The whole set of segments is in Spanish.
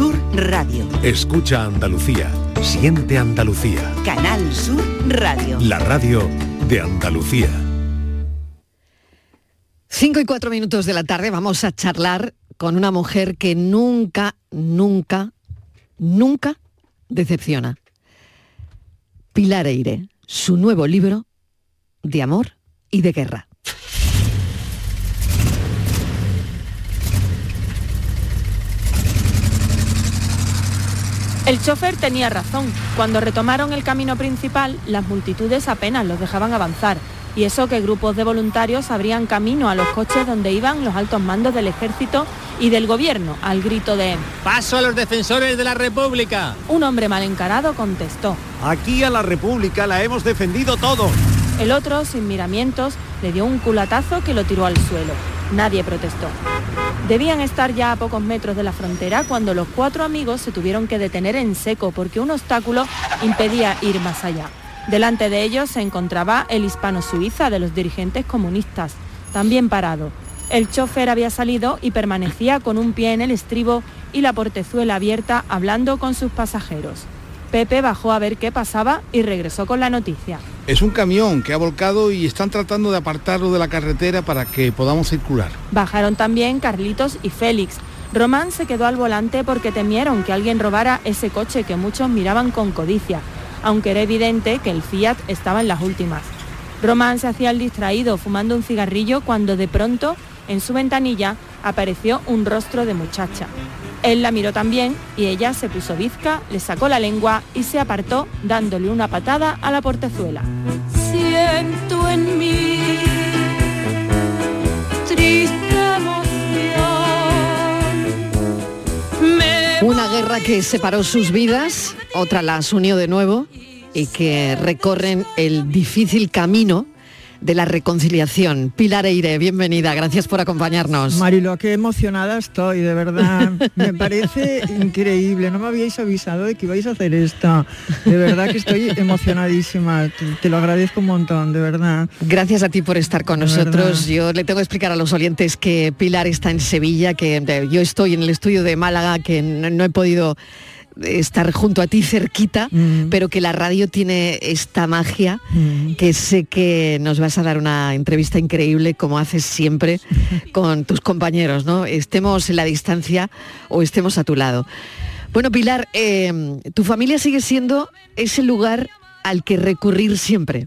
Sur Radio. Escucha Andalucía. Siente Andalucía. Canal Sur Radio. La radio de Andalucía. Cinco y cuatro minutos de la tarde vamos a charlar con una mujer que nunca, nunca, nunca decepciona. Pilar Eire, su nuevo libro de amor y de guerra. El chofer tenía razón. Cuando retomaron el camino principal, las multitudes apenas los dejaban avanzar. Y eso que grupos de voluntarios abrían camino a los coches donde iban los altos mandos del ejército y del gobierno, al grito de ¡Paso a los defensores de la República! Un hombre mal encarado contestó. Aquí a la República la hemos defendido todos. El otro, sin miramientos, le dio un culatazo que lo tiró al suelo. Nadie protestó. Debían estar ya a pocos metros de la frontera cuando los cuatro amigos se tuvieron que detener en seco porque un obstáculo impedía ir más allá. Delante de ellos se encontraba el hispano-suiza de los dirigentes comunistas, también parado. El chofer había salido y permanecía con un pie en el estribo y la portezuela abierta hablando con sus pasajeros. Pepe bajó a ver qué pasaba y regresó con la noticia. Es un camión que ha volcado y están tratando de apartarlo de la carretera para que podamos circular. Bajaron también Carlitos y Félix. Román se quedó al volante porque temieron que alguien robara ese coche que muchos miraban con codicia, aunque era evidente que el Fiat estaba en las últimas. Román se hacía el distraído fumando un cigarrillo cuando de pronto, en su ventanilla, apareció un rostro de muchacha. Él la miró también y ella se puso bizca, le sacó la lengua y se apartó dándole una patada a la portezuela. Siento en mí triste Una guerra que separó sus vidas, otra las unió de nuevo y que recorren el difícil camino de la reconciliación. Pilar Eire, bienvenida, gracias por acompañarnos. Marilo, qué emocionada estoy, de verdad. Me parece increíble, no me habíais avisado de que ibais a hacer esto. De verdad que estoy emocionadísima, te, lo agradezco un montón, de verdad. Gracias a ti por estar con nosotros. Yo le tengo que explicar a los oyentes que Pilar está en Sevilla, que yo estoy en el estudio de Málaga, que no he podido estar junto a ti cerquita, mm. pero que la radio tiene esta magia, mm. que sé que nos vas a dar una entrevista increíble, como haces siempre con tus compañeros, ¿no? Estemos en la distancia o estemos a tu lado. Bueno, Pilar, eh, tu familia sigue siendo ese lugar al que recurrir siempre.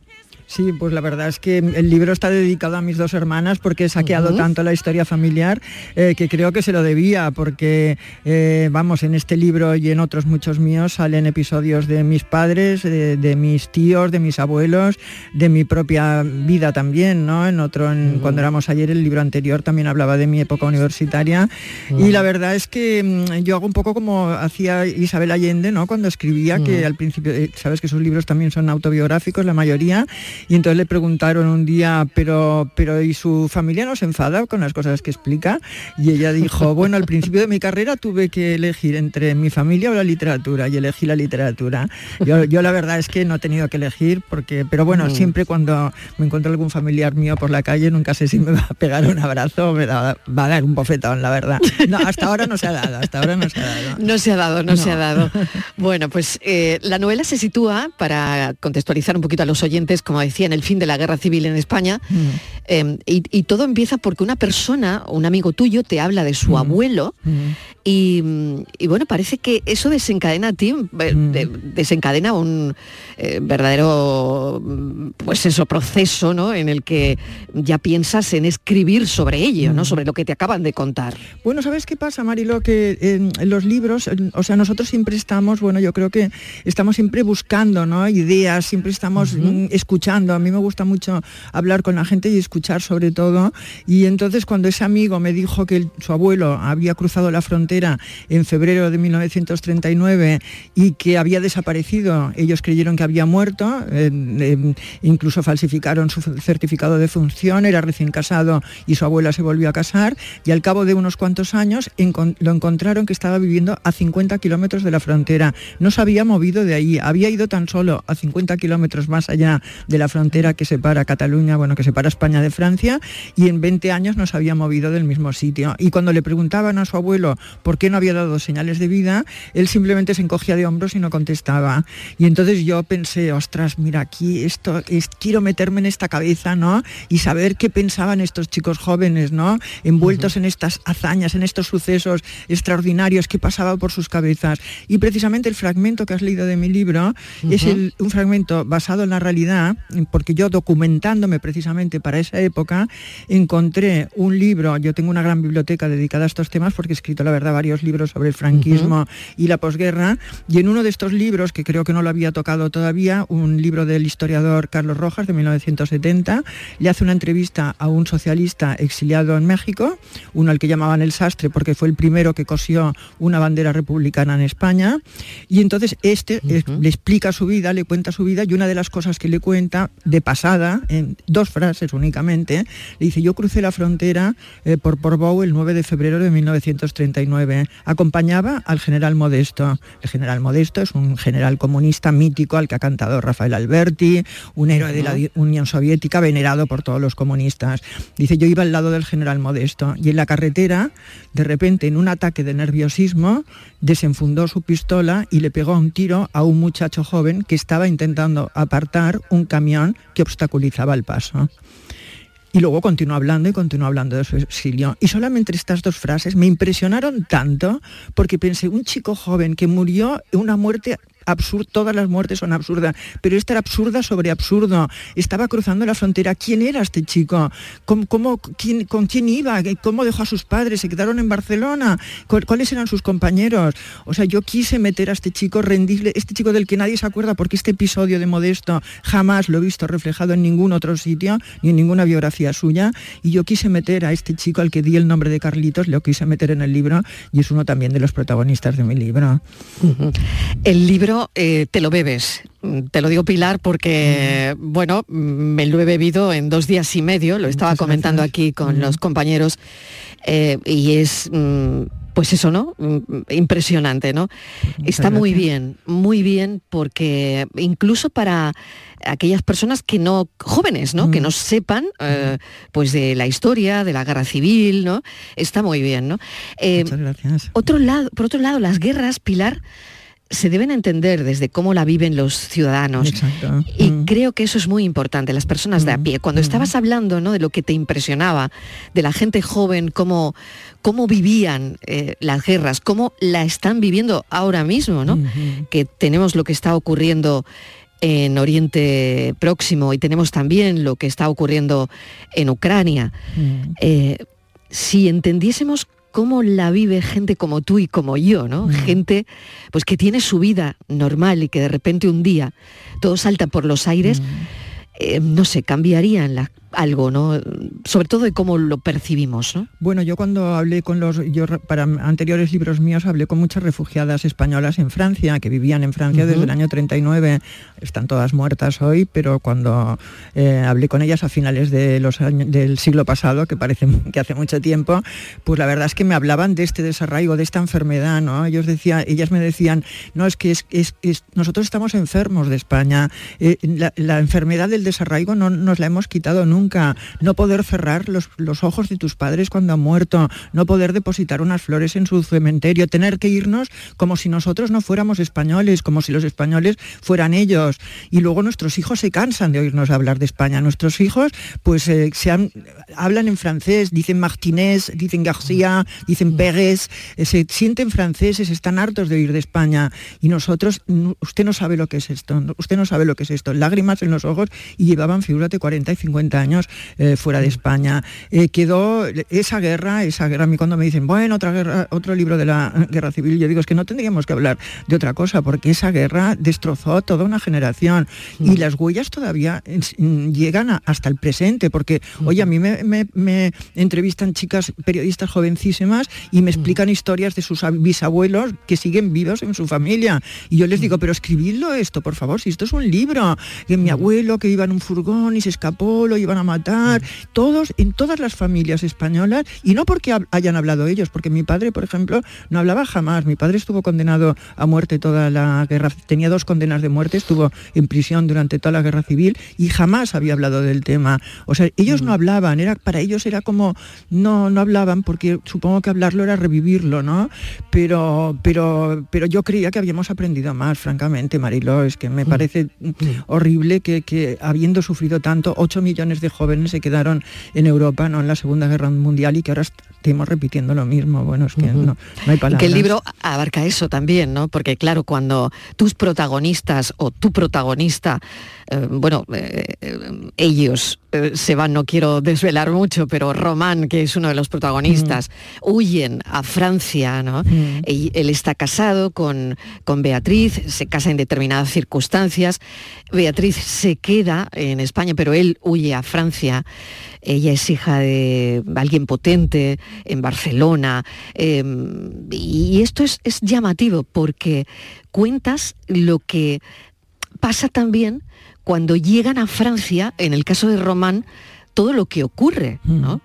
Sí, pues la verdad es que el libro está dedicado a mis dos hermanas porque he saqueado tanto la historia familiar eh, que creo que se lo debía porque, eh, vamos, en este libro y en otros muchos míos salen episodios de mis padres, de, mis tíos, de mis abuelos, de mi propia vida también, ¿no? En otro, cuando éramos ayer, el libro anterior también hablaba de mi época universitaria. Y la verdad es que mm, yo hago un poco como hacía Isabel Allende, ¿no? Cuando escribía, que al principio, eh, sabes que sus libros también son autobiográficos, la mayoría, y entonces le preguntaron un día, pero, pero ¿y su familia no se enfada con las cosas que explica? Y ella dijo, bueno, al principio de mi carrera tuve que elegir entre mi familia o la literatura y elegí la literatura. Yo, la verdad es que no he tenido que elegir porque, pero bueno, mm. siempre cuando me encuentro algún familiar mío por la calle, nunca sé si me va a pegar un abrazo o me va a dar un bofetón, la verdad. No, hasta ahora no se ha dado, hasta ahora no se ha dado. No se ha dado, no, se ha dado. Bueno, pues eh, la novela se sitúa, para contextualizar un poquito a los oyentes, como decía, en el fin de la guerra civil en España. Mm. Em, y, todo empieza porque una persona, un amigo tuyo, te habla de su mm. abuelo mm. Y, bueno, parece que eso desencadena a ti, desencadena un eh, verdadero pues eso, proceso ¿no? en el que ya piensas en escribir sobre ello, ¿no? sobre lo que te acaban de contar. Bueno, ¿sabes qué pasa, Marilo? Que en, los libros, o sea, nosotros siempre estamos, bueno, yo creo que estamos siempre buscando ¿no? ideas, siempre estamos escuchando. A mí me gusta mucho hablar con la gente y escuchar sobre todo. Y entonces cuando ese amigo me dijo que su abuelo había cruzado la frontera, en febrero de 1939 y que había desaparecido. Ellos creyeron que había muerto, incluso falsificaron su certificado de función, era recién casado y su abuela se volvió a casar y al cabo de unos cuantos años lo encontraron que estaba viviendo a 50 kilómetros de la frontera. No se había movido de ahí, había ido tan solo a 50 kilómetros más allá de la frontera que separa Cataluña, bueno, que separa España de Francia y en 20 años no se había movido del mismo sitio. Y cuando le preguntaban a su abuelo por qué no había dado señales de vida, él simplemente se encogía de hombros y no contestaba. Y entonces yo pensé, ostras, mira, aquí esto, es, quiero meterme en esta cabeza, ¿no? Y saber qué pensaban estos chicos jóvenes, ¿no? Envueltos en estas hazañas, en estos sucesos extraordinarios que pasaban por sus cabezas. Y precisamente el fragmento que has leído de mi libro es un fragmento basado en la realidad, porque yo documentándome precisamente para esa época, encontré un libro, yo tengo una gran biblioteca dedicada a estos temas porque he escrito, la verdad, varios libros sobre el franquismo y la posguerra, y en uno de estos libros, que creo que no lo había tocado todavía, un libro del historiador Carlos Rojas de 1970, le hace una entrevista a un socialista exiliado en México, uno al que llamaban el sastre porque fue el primero que cosió una bandera republicana en España, y entonces este le explica su vida, le cuenta su vida, y una de las cosas que le cuenta de pasada, en dos frases únicamente, le dice, yo crucé la frontera eh, por Portbou el 9 de febrero de 1939, acompañaba al general Modesto. El general Modesto es un general comunista mítico al que ha cantado Rafael Alberti, un héroe de la Unión Soviética venerado por todos los comunistas. Dice, yo iba al lado del general Modesto y en la carretera, de repente, en un ataque de nerviosismo, desenfundó su pistola y le pegó un tiro a un muchacho joven que estaba intentando apartar un camión que obstaculizaba el paso. Y luego continuó hablando y continuó hablando de su exilio. Y solamente estas dos frases me impresionaron tanto porque pensé, un chico joven que murió una muerte absurdo, todas las muertes son absurdas, pero esta era absurda sobre absurdo. Estaba cruzando la frontera. ¿Quién era este chico? ¿Cómo, quién, ¿Con quién iba? ¿Cómo dejó a sus padres? ¿Se quedaron en Barcelona? ¿Cuáles eran sus compañeros? O sea, yo quise meter a este chico, rendirle, este chico del que nadie se acuerda, porque este episodio de Modesto jamás lo he visto reflejado en ningún otro sitio, ni en ninguna biografía suya, y yo quise meter a este chico al que di el nombre de Carlitos, lo quise meter en el libro, y es uno también de los protagonistas de mi libro. El libro eh, te lo bebes. Te lo digo Pilar porque, bueno, me lo he bebido en dos días y medio, lo estaba comentando aquí con los compañeros, eh, y es... Mm, pues eso, ¿no? Mm, impresionante, ¿no? Está muy bien, muy bien, porque incluso para aquellas personas que no, jóvenes, ¿no? Que no sepan, eh, pues de la historia, de la guerra civil, ¿no? Está muy bien, ¿no? Muchas gracias. Otro lado, por otro lado, las guerras, Pilar, se deben entender desde cómo la viven los ciudadanos. Y mm. creo que eso es muy importante, las personas de a mm. pie. Cuando mm. estabas hablando ¿no? de lo que te impresionaba, de la gente joven, cómo, cómo vivían eh, las guerras, cómo la están viviendo ahora mismo, ¿no? que tenemos lo que está ocurriendo en Oriente Próximo y tenemos también lo que está ocurriendo en Ucrania. Eh, si entendiésemos cómo la vive gente como tú y como yo, ¿no? Mm. Gente pues que tiene su vida normal y que de repente un día todo salta por los aires. Mm. Eh, no sé, cambiarían algo, ¿no? Sobre todo de cómo lo percibimos, ¿no? Bueno, yo cuando hablé con los, yo para anteriores libros míos hablé con muchas refugiadas españolas en Francia, que vivían en Francia desde el año 39, están todas muertas hoy, pero cuando eh, hablé con ellas a finales de los años, del siglo pasado, que parece que hace mucho tiempo, pues la verdad es que me hablaban de este desarraigo, de esta enfermedad, ¿no? Ellos decían, ellas me decían, no, es que es, nosotros estamos enfermos de España, eh, la, la, enfermedad del desarraigo no nos la hemos quitado nunca no poder cerrar los, ojos de tus padres cuando han muerto, no poder depositar unas flores en su cementerio, tener que irnos como si nosotros no fuéramos españoles, como si los españoles fueran ellos. Y luego nuestros hijos se cansan de oírnos hablar de España. Nuestros hijos pues eh, se hablan en francés, dicen Martínez, dicen García, dicen Pérez, eh, se sienten franceses, están hartos de oír de España. Y nosotros, usted no sabe lo que es esto, usted no sabe lo que es esto. Lágrimas en los ojos y llevaban, figúrate, 40 y 50 años eh, fuera de España. Eh, quedó esa guerra, esa guerra, a mí cuando me dicen, bueno, otra guerra, otro libro de la guerra civil, yo digo, es que no tendríamos que hablar de otra cosa, porque esa guerra destrozó toda una generación y mm. las huellas todavía mm, llegan hasta el presente, porque, oye, a mí me, entrevistan chicas periodistas jovencísimas y me explican historias de sus bisabuelos que siguen vivos en su familia. Y yo les digo, pero escribidlo esto, por favor, si esto es un libro, que mi abuelo que iba iba en un furgón y se escapó, lo iban a matar, todos, en todas las familias españolas, y no porque hayan hablado ellos, porque mi padre, por ejemplo, no hablaba jamás, mi padre estuvo condenado a muerte toda la guerra, tenía dos condenas de muerte, estuvo en prisión durante toda la guerra civil y jamás había hablado del tema. O sea, ellos no hablaban, era, para ellos era como, no, no hablaban porque supongo que hablarlo era revivirlo, ¿no? Pero, pero, pero yo creía que habíamos aprendido más, francamente, Marilo, es que me parece horrible que, habiendo sufrido tanto, 8 millones de jóvenes se quedaron en Europa, ¿no? En la Segunda Guerra Mundial y que ahora estemos repitiendo lo mismo. Bueno, es que no, hay palabras. Que el libro abarca eso también, ¿no? Porque claro, cuando tus protagonistas o tu protagonista, eh, bueno, eh, eh, ellos se van, no quiero desvelar mucho, pero Román, que es uno de los protagonistas, huyen a Francia, ¿no? él está casado con, con Beatriz, se casa en determinadas circunstancias. Beatriz se queda en España, pero él huye a Francia. Ella es hija de alguien potente en Barcelona. Em, y esto es, es llamativo porque cuentas lo que pasa también cuando llegan a Francia, en el caso de Román, todo lo que ocurre, ¿no?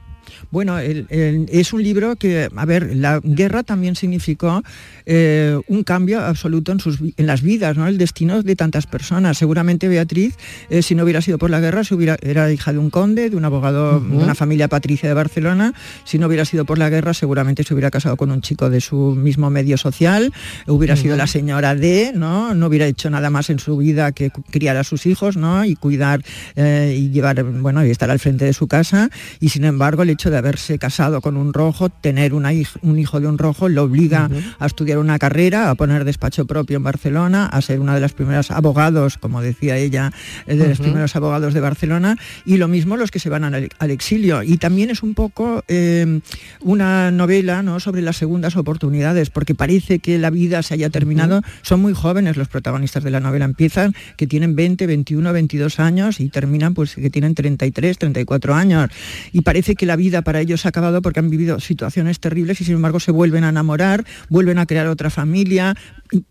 Bueno, es un libro que, a ver, la guerra también significó eh, un cambio absoluto en, sus, en las vidas, ¿no? El destino de tantas personas. Seguramente Beatriz, eh, si no hubiera sido por la guerra, se hubiera, era hija de un conde, de un abogado, de una familia patricia de Barcelona. Si no hubiera sido por la guerra, seguramente se hubiera casado con un chico de su mismo medio social, hubiera sido la señora de, ¿no? No hubiera hecho nada más en su vida que criar a sus hijos, ¿no? Y cuidar eh, y llevar, bueno, y estar al frente de su casa. Y sin embargo, el hecho de haberse casado con un rojo, tener un hijo de un rojo, lo obliga a estudiar una carrera, a poner despacho propio en Barcelona, a ser una de las primeras abogados, como decía ella, eh, de los primeros abogados de Barcelona, y lo mismo los que se van al, exilio. Y también es un poco em, una novela ¿no? sobre las segundas oportunidades, porque parece que la vida se haya terminado. Son muy jóvenes los protagonistas de la novela, empiezan que tienen 20, 21, 22 años y terminan pues que tienen 33, 34 años. Y parece que la vida para ellos ha acabado porque han vivido situaciones terribles y sin embargo se vuelven a enamorar, vuelven a crear otra familia,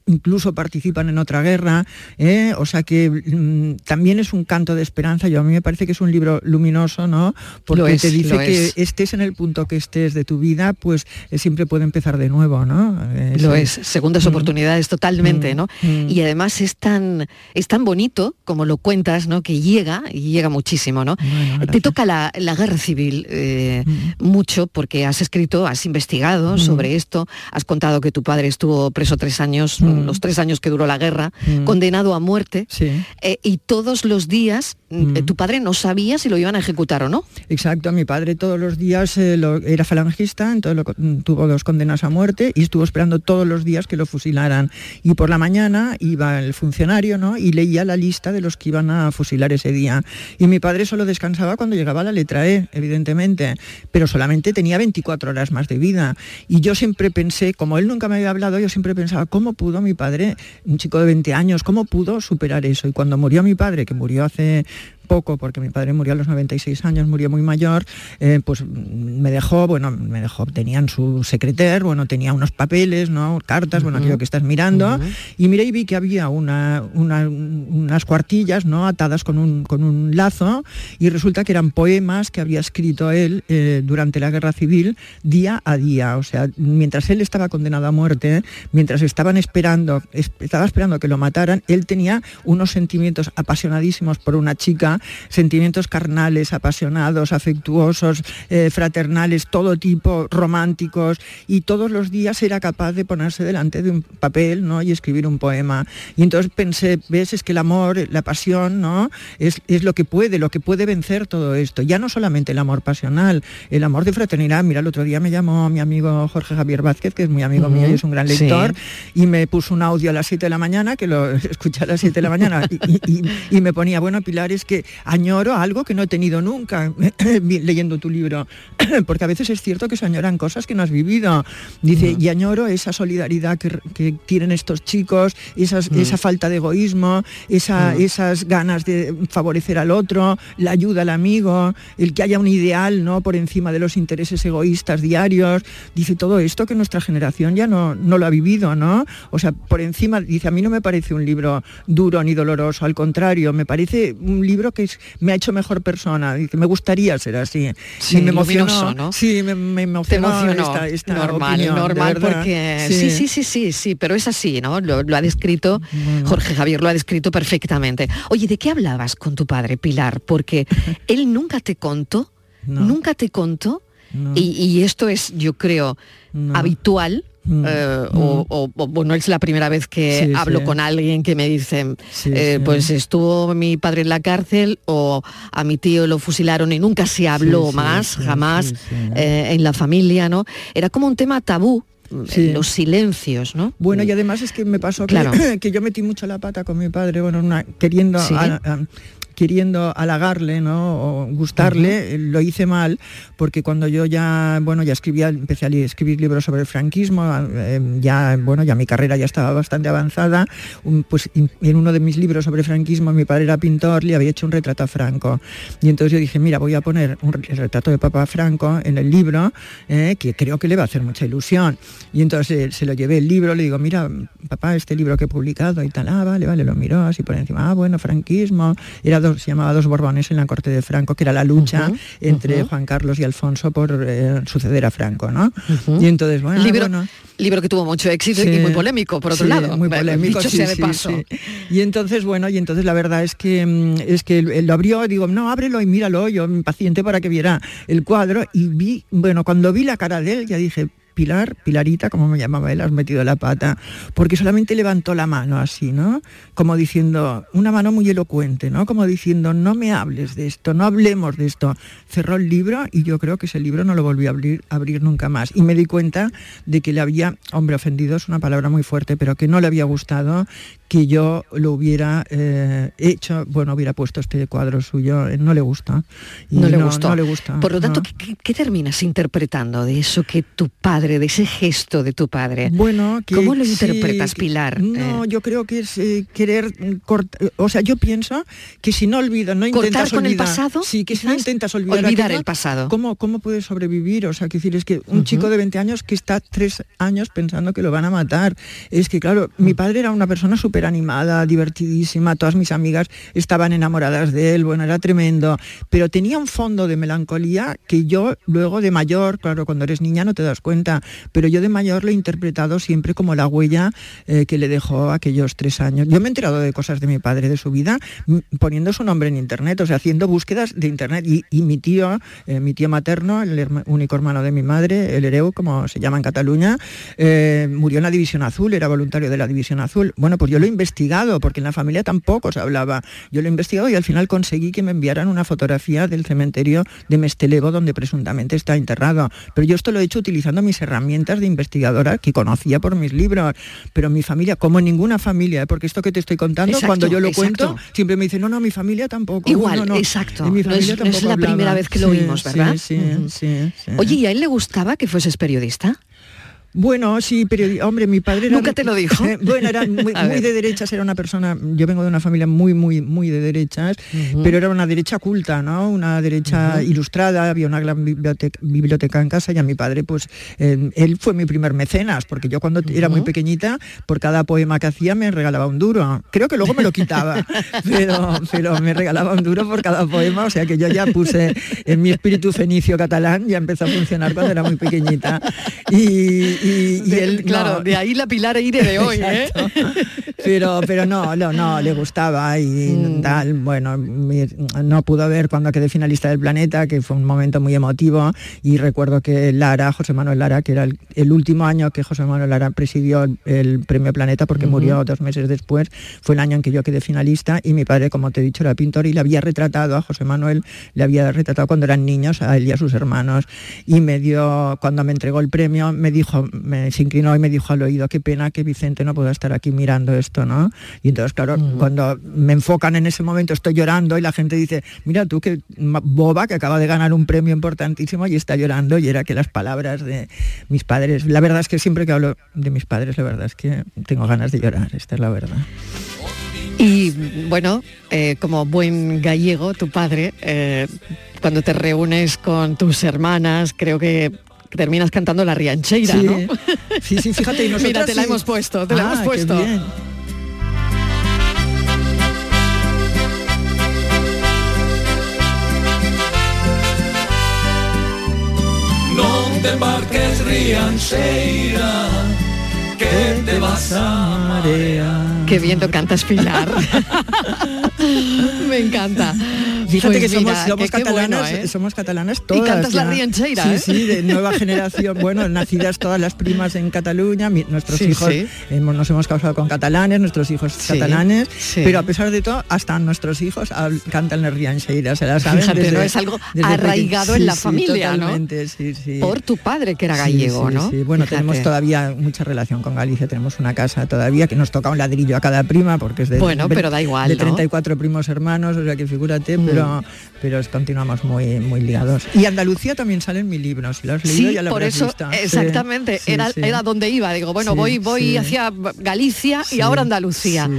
incluso participan en otra guerra, ¿eh? o sea que mm, también es un canto de esperanza. Yo a mí me parece que es un libro luminoso, ¿no? Porque te dice que estés en el punto que estés de tu vida, pues eh, siempre puede empezar de nuevo, ¿no? lo es, segundas mm. oportunidades totalmente, mm. ¿no? Y además es tan, es tan bonito como lo cuentas, ¿no? Que llega y llega muchísimo, ¿no? te toca la, guerra civil eh, mucho porque has escrito, has investigado sobre esto, has contado que tu padre estuvo preso tres años Mm. los tres años que duró la guerra, mm. condenado a muerte, eh, y todos los días mm, tu padre no sabía si lo iban a ejecutar o no. Exacto, mi padre todos los días eh, era falangista, entonces tuvo dos condenas a muerte y estuvo esperando todos los días que lo fusilaran. Y por la mañana iba el funcionario ¿no? y leía la lista de los que iban a fusilar ese día. Y mi padre solo descansaba cuando llegaba la letra E, evidentemente, pero solamente tenía 24 horas más de vida. Y yo siempre pensé, como él nunca me había hablado, yo siempre pensaba, ¿cómo pudo mi padre, un chico de 20 años, cómo pudo superar eso? Y cuando murió mi padre, que murió hace poco, porque mi padre murió a los 96 años, murió muy mayor, eh, pues me dejó, bueno, me dejó, tenían su secreter, bueno, tenía unos papeles, ¿no? Cartas, bueno, aquello que estás mirando, y miré y vi que había una, unas cuartillas, ¿no? Atadas con un, con un lazo, y resulta que eran poemas que había escrito él eh, durante la guerra civil día a día, o sea, mientras él estaba condenado a muerte, mientras estaban esperando, estaba esperando que lo mataran, él tenía unos sentimientos apasionadísimos por una chica sentimientos carnales, apasionados, afectuosos, eh, fraternales, todo tipo, románticos, y todos los días era capaz de ponerse delante de un papel ¿no? y escribir un poema. Y entonces pensé, ves, es que el amor, la pasión, ¿no? Es, lo que puede, lo que puede vencer todo esto. Ya no solamente el amor pasional, el amor de fraternidad. Mira, el otro día me llamó mi amigo Jorge Javier Vázquez, que es muy amigo mío y es un gran lector, y me puso un audio a las 7 de la mañana, que lo escuché a las 7 de la mañana, y, y me ponía, bueno, Pilar, es que añoro algo que no he tenido nunca leyendo tu libro, porque a veces es cierto que se añoran cosas que no has vivido. Dice, y añoro esa solidaridad que, tienen estos chicos, esas, esa falta de egoísmo, esa, esas ganas de favorecer al otro, la ayuda al amigo, el que haya un ideal ¿no? por encima de los intereses egoístas diarios. Dice todo esto que nuestra generación ya no, no lo ha vivido, ¿no? O sea, por encima, dice, a mí no me parece un libro duro ni doloroso, al contrario, me parece un libro que me ha hecho mejor persona. Dice, me gustaría ser así. Sí, y me emocionó, ¿no? Sí, me, me Te emocionó, emocionó. esta, esta normal, opinión, normal, porque sí. sí, sí, sí, sí, pero es así, ¿no? Lo, lo ha descrito, Jorge Javier lo ha descrito perfectamente. Oye, ¿de qué hablabas con tu padre, Pilar? Porque él nunca te contó, No. nunca te contó, No. y, y esto es, yo creo, No. habitual. Mm. eh, o, o- o, bueno, es la primera vez que Sí, hablo sí. con alguien que me dice, Sí, eh, pues estuvo mi padre en la cárcel o a mi tío lo fusilaron y nunca se habló más, jamás eh, en la familia, ¿no? Era como un tema tabú, Sí. eh, los silencios, ¿no? Bueno, y además es que me pasó que, Claro. que yo metí mucho la pata con mi padre, bueno, una- queriendo, Sí. a- a- queriendo halagarle, ¿no? O gustarle, eh, lo hice mal, porque cuando yo ya, bueno, ya escribía, empecé a escribir libros sobre el franquismo, eh, ya, bueno, ya mi carrera ya estaba bastante avanzada, un- pues in- en uno de mis libros sobre franquismo, mi padre era pintor, le había hecho un retrato a Franco. Y entonces yo dije, mira, voy a poner un retrato de papá Franco en el libro, eh, que creo que le va a hacer mucha ilusión. Y entonces se lo llevé el libro, le digo, mira, papá, este libro que he publicado y tal, ah, vale, vale, lo miró así por encima, ah, bueno, franquismo, era dos, se llamaba Dos Borbones en la corte de Franco, que era la lucha entre. Juan Carlos y Alfonso por eh, suceder a Franco, ¿no? Y entonces, bueno, libro, bueno, libro que tuvo mucho éxito Sí. y muy polémico, por otro Sí, lado. muy polémico dicho sí, sea de sí, paso. sí. y entonces bueno y entonces la verdad es que mm, es que lo abrió digo no ábrelo y míralo yo impaciente para que viera el cuadro y vi bueno cuando vi la cara de él ya dije Pilar, Pilarita, como me llamaba él, has metido la pata, porque solamente levantó la mano así, ¿no? Como diciendo, una mano muy elocuente, ¿no? Como diciendo, no me hables de esto, no hablemos de esto. Cerró el libro y yo creo que ese libro no lo volví a abrir, abrir nunca más. Y me di cuenta de que le había, hombre, ofendido es una palabra muy fuerte, pero que no le había gustado que yo lo hubiera eh, hecho, bueno, hubiera puesto este cuadro suyo, eh, no le gusta. Y No le gustó. No le gusta. Por lo tanto, no. ¿qué, terminas interpretando de eso que tu padre, de ese gesto de tu padre? Bueno, que ¿Cómo lo interpretas, Pilar? No, Eh, yo creo que es eh, querer cortar, o sea, yo pienso que si no olvidas, no ¿Cortar intentas con el pasado, sí, que si no intentas olvidar, Olvidar aquello, el pasado. ¿cómo, cómo puedes sobrevivir? O sea, que decir, es que un chico de 20 años que está tres años pensando que lo van a matar. Es que, claro, mi Mm. padre era una persona súper animada, divertidísima, todas mis amigas estaban enamoradas de él, bueno, era tremendo, pero tenía un fondo de melancolía que yo luego de mayor, claro, cuando eres niña no te das cuenta, pero yo de mayor lo he interpretado siempre como la huella eh, que le dejó aquellos tres años. Yo me he enterado de cosas de mi padre, de su vida, m- poniendo su nombre en internet, o sea, haciendo búsquedas de internet. Y, mi tío, eh, mi tío materno, el único hermano de mi madre, el Hereu, como se llama en Cataluña, eh, murió en la División Azul, era voluntario de la División Azul. Bueno, pues yo lo he investigado, porque en la familia tampoco se hablaba. Yo lo he investigado y al final conseguí que me enviaran una fotografía del cementerio de Mestelevo, donde presuntamente está enterrado. Pero yo esto lo he hecho utilizando mis herramientas de investigadora que conocía por mis libros. Pero mi familia, como ninguna familia, ¿eh? porque esto que te estoy contando, Exacto, cuando yo lo exacto. cuento, siempre me dicen, no, no, mi familia tampoco. Igual, no, no, exacto. mi No es- no la primera hablaba". vez que lo Sí, oímos, ¿verdad? Sí, sí. Oye, ¿y a él le gustaba que fueses periodista? Bueno, sí, pero hombre, mi padre era... ¿Nunca te lo dijo? bueno, era muy, de derechas, era una persona, yo vengo de una familia muy, muy, muy de derechas, pero era una derecha culta, ¿no? Una derecha ilustrada, había una gran biblioteca, biblioteca en casa y a mi padre, pues, eh, él fue mi primer mecenas, porque yo cuando era muy pequeñita, por cada poema que hacía me regalaba un duro. Creo que luego me lo quitaba, pero, pero me regalaba un duro por cada poema, o sea que yo ya puse en mi espíritu fenicio catalán, ya empezó a funcionar cuando era muy pequeñita. Y, y- y De- él, claro, no. de ahí la Pilar Eire de hoy, ¿eh? Pero, pero no, no, no, le gustaba y Mm. tal. Bueno, no pudo ver cuando quedé finalista del planeta, que fue un momento muy emotivo. Y recuerdo que Lara, José Manuel Lara, que era el, el último año que José Manuel Lara presidió el, el premio Planeta, porque murió dos meses después, fue el año en que yo quedé finalista. Y mi padre, como te he dicho, era pintor y le había retratado a José Manuel, le había retratado cuando eran niños a él y a sus hermanos. Y me dio, cuando me entregó el premio, me dijo, me se inclinó y me dijo al oído, qué pena que Vicente no pueda estar aquí mirando esto, ¿no? Y entonces, claro, cuando me enfocan en ese momento, estoy llorando y la gente dice, mira tú qué boba que acaba de ganar un premio importantísimo y está llorando y era que las palabras de mis padres, la verdad es que siempre que hablo de mis padres, la verdad es que tengo ganas de llorar, esta es la verdad. Y bueno, eh, como buen gallego, tu padre, eh, cuando te reúnes con tus hermanas, creo que terminas cantando la riancheira, sí, ¿no? Sí, sí, fíjate. Y Mira, te sí. la hemos puesto, te ah, la hemos puesto. Qué bien. No te embarques, riancheira, que te vas a marear. Qué bien lo cantas, Pilar. Me encanta. Fíjate Pues que somos, mira, somos que qué catalanas, bueno, ¿eh? somos catalanas todas. cantas la ya. riancheira, Sí, ¿eh? sí, de nueva generación. Bueno, nacidas todas las primas en Cataluña, mi- nuestros Sí, hijos sí. hemos- nos hemos casado con catalanes, nuestros hijos Sí, catalanes, pero a pesar de todo, hasta nuestros hijos cantan la riancheira, se la saben Fíjate, desde- ¿no? Es algo arraigado en la familia, ¿no? totalmente, sí, sí. Por tu padre, que era gallego, ¿no? sí. Bueno, Fíjate. tenemos todavía mucha relación con Galicia, tenemos una casa todavía que nos toca un ladrillo a cada prima porque es de Bueno, pero da igual, de ¿no? 34 primos hermanos, o sea que figúrate. Pero continuamos muy muy ligados. Y Andalucía también sale en mi libro, si lo has leído Sí, ya lo por eso, visto. Exactamente, sí, era, sí. era donde iba. Digo, bueno, voy, voy hacia Galicia y ahora Andalucía.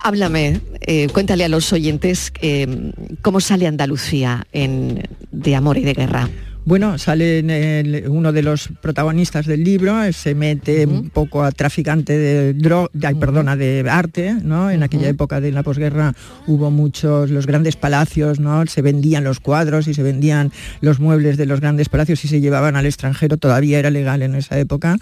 Háblame, eh, cuéntale a los oyentes eh, cómo sale Andalucía en De Amor y de Guerra. Bueno, sale el- uno de los protagonistas del libro, eh, se mete un poco a traficante de droga, perdona, de arte, ¿no? En aquella época de la posguerra hubo muchos, los grandes palacios, ¿no? Se vendían los cuadros y se vendían los muebles de los grandes palacios y se llevaban al extranjero, todavía era legal en esa época.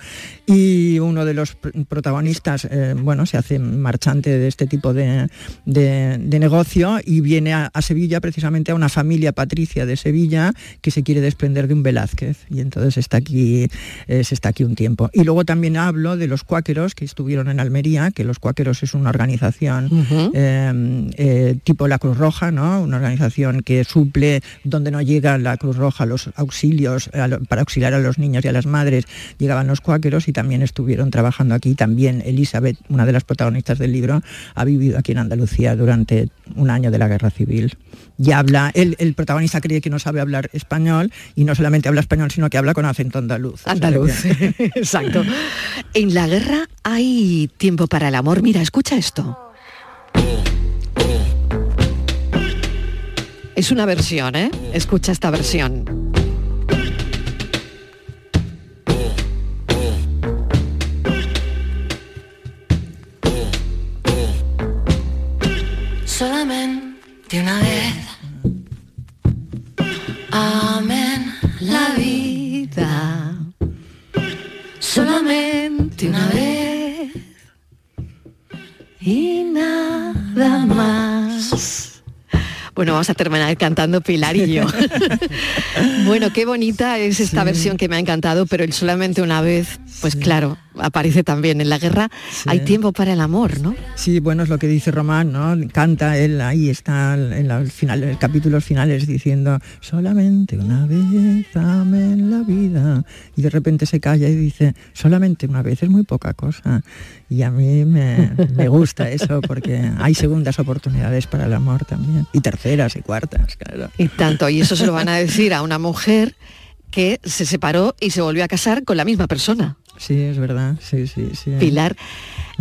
Y uno de los pr- protagonistas, eh, bueno, se hace marchante de este tipo de, de- de negocio y viene a, a Sevilla precisamente a una familia patricia de Sevilla que se quiere desprender de un Velázquez y entonces está aquí, eh, se está aquí un tiempo. Y luego también hablo de los cuáqueros que estuvieron en Almería, que los cuáqueros es una organización eh, eh, tipo la Cruz Roja, ¿no? Una organización que suple donde no llega la Cruz Roja los auxilios lo- para auxiliar a los niños y a las madres, llegaban los cuáqueros y también estuvieron trabajando aquí. También Elizabeth, una de las protagonistas del libro, ha vivido aquí en Andalucía durante un año de la guerra civil. Y habla, el, el protagonista cree que no sabe hablar español y no solamente habla español, sino que habla con acento andaluz. O sea Andaluz, que- exacto. En la guerra hay tiempo para el amor. Mira, escucha esto. Es una versión, ¿eh? Escucha esta versión. Solamente una vez. Amén. La vida. Solamente una vez. Y nada más. Bueno, vamos a terminar cantando Pilar y yo. bueno, qué bonita es esta versión que me ha encantado, pero el solamente una vez, pues claro, aparece también en la guerra. Hay tiempo para el amor, ¿no? Sí, bueno, es lo que dice Román, ¿no? Canta él, ahí está en los final, capítulos finales diciendo, solamente una vez ame en la vida. Y de repente se calla y dice, solamente una vez es muy poca cosa. Y a mí me, me gusta eso porque hay segundas oportunidades para el amor también. Y terceras y cuartas, claro. Y tanto, y eso se lo van a decir a una mujer que se separó y se volvió a casar con la misma persona. Sí, es verdad, sí, sí, sí. Pilar,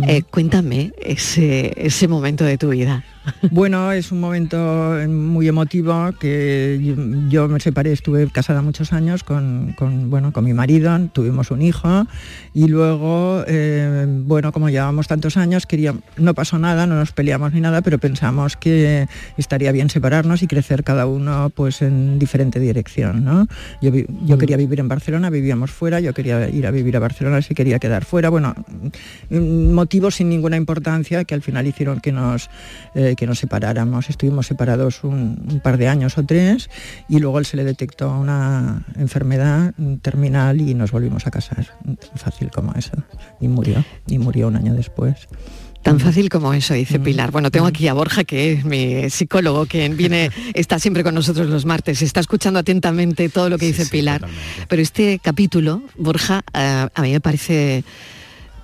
eh, cuéntame ese, ese momento de tu vida. Bueno, es un momento muy emotivo que yo, yo me separé, estuve casada muchos años con, con, bueno, con mi marido, tuvimos un hijo y luego, eh, bueno, como llevábamos tantos años, quería, no pasó nada, no nos peleamos ni nada, pero pensamos que estaría bien separarnos y crecer cada uno pues en diferente dirección. ¿no? Yo, yo quería vivir en Barcelona, vivíamos fuera, yo quería ir a vivir a Barcelona, se quería quedar fuera. Bueno, mm, motivos sin ninguna importancia que al final hicieron que nos, eh, que nos separáramos. Estuvimos separados un, un par de años o tres y luego él se le detectó una enfermedad terminal y nos volvimos a casar. Tan fácil como eso. Y murió. Y murió un año después. Tan fácil como eso, dice Pilar. Bueno, tengo aquí a Borja, que es mi psicólogo, que viene, está siempre con nosotros los martes, está escuchando atentamente todo lo que dice Pilar. Pero este capítulo, Borja, eh, a mí me parece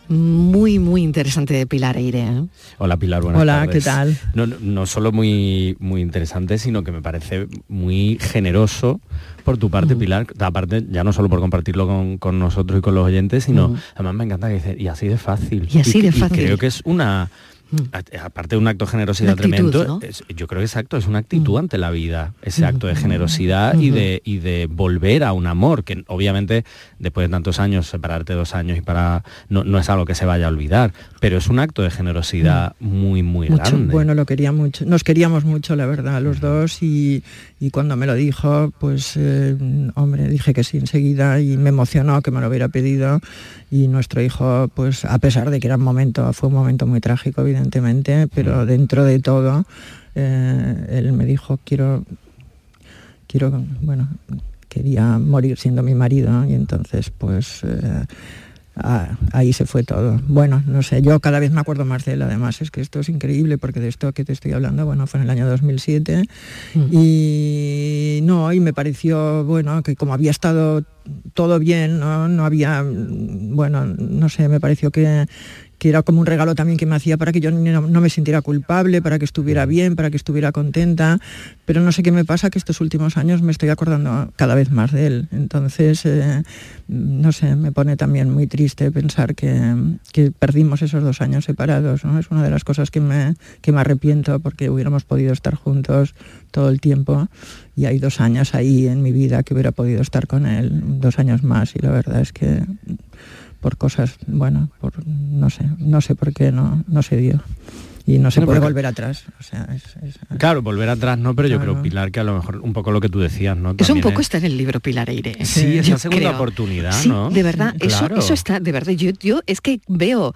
muy, muy interesante de Pilar Eire. ¿eh? Hola Pilar, buenas Hola, tardes. ¿qué tal? No, no- no solo muy, muy interesante, sino que me parece muy generoso por tu parte, Pilar. Aparte, ya no solo por compartirlo con, con nosotros y con los oyentes, sino Ujú. además me encanta que dice, y así de fácil. Y así de fácil. creo que es una... a- Aparte de un acto de generosidad actitud, tremendo, ¿no? es- yo creo que exacto, es una actitud ante la vida, ese acto de generosidad y, de, y de volver a un amor, que obviamente después de tantos años, separarte dos años y para no, no es algo que se vaya a olvidar, pero es un acto de generosidad muy, muy Mucho. grande. Bueno, lo quería mucho. Nos queríamos mucho, la verdad, los dos. Y, y cuando me lo dijo, pues, eh, hombre, dije que sí enseguida y me emocionó que me lo hubiera pedido. Y nuestro hijo, pues, a pesar de que era un momento, fue un momento muy trágico, evidentemente, pero dentro de todo, eh, él me dijo, quiero, quiero, bueno, quería morir siendo mi marido. Y entonces, pues... eh, Ah, ahí se fue todo. Bueno, no sé, yo cada vez me acuerdo más de él, además, es que esto es increíble porque de esto que te estoy hablando, bueno, fue en el año 2007 y no, y me pareció, bueno, que como había estado todo bien, no, no había, bueno, no sé, me pareció que, que era como un regalo también que me hacía para que yo no, no, me sintiera culpable, para que estuviera bien, para que estuviera contenta, pero no sé qué me pasa que estos últimos años me estoy acordando cada vez más de él. Entonces, eh, no sé, me pone también muy triste pensar que, que, perdimos esos dos años separados. ¿no? Es una de las cosas que me, que me arrepiento porque hubiéramos podido estar juntos todo el tiempo y hay dos años ahí en mi vida que hubiera podido estar con él, dos años más y la verdad es que por cosas, bueno, por, no sé, no sé por qué no, no se dio. Y no se puede volver atrás. O sea, es, es, claro, volver atrás no, pero claro. yo creo, Pilar, que a lo mejor un poco lo que tú decías, ¿no? Eso un poco es... está en el libro Pilar Eire. Sí, esa segunda creo. oportunidad, sí, ¿no? De verdad, claro. eso, eso está, de verdad, yo, yo es que veo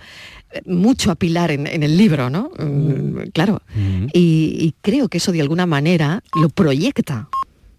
mucho a Pilar en, en el libro, ¿no? Mm, claro. Mm. Y, y creo que eso de alguna manera lo proyecta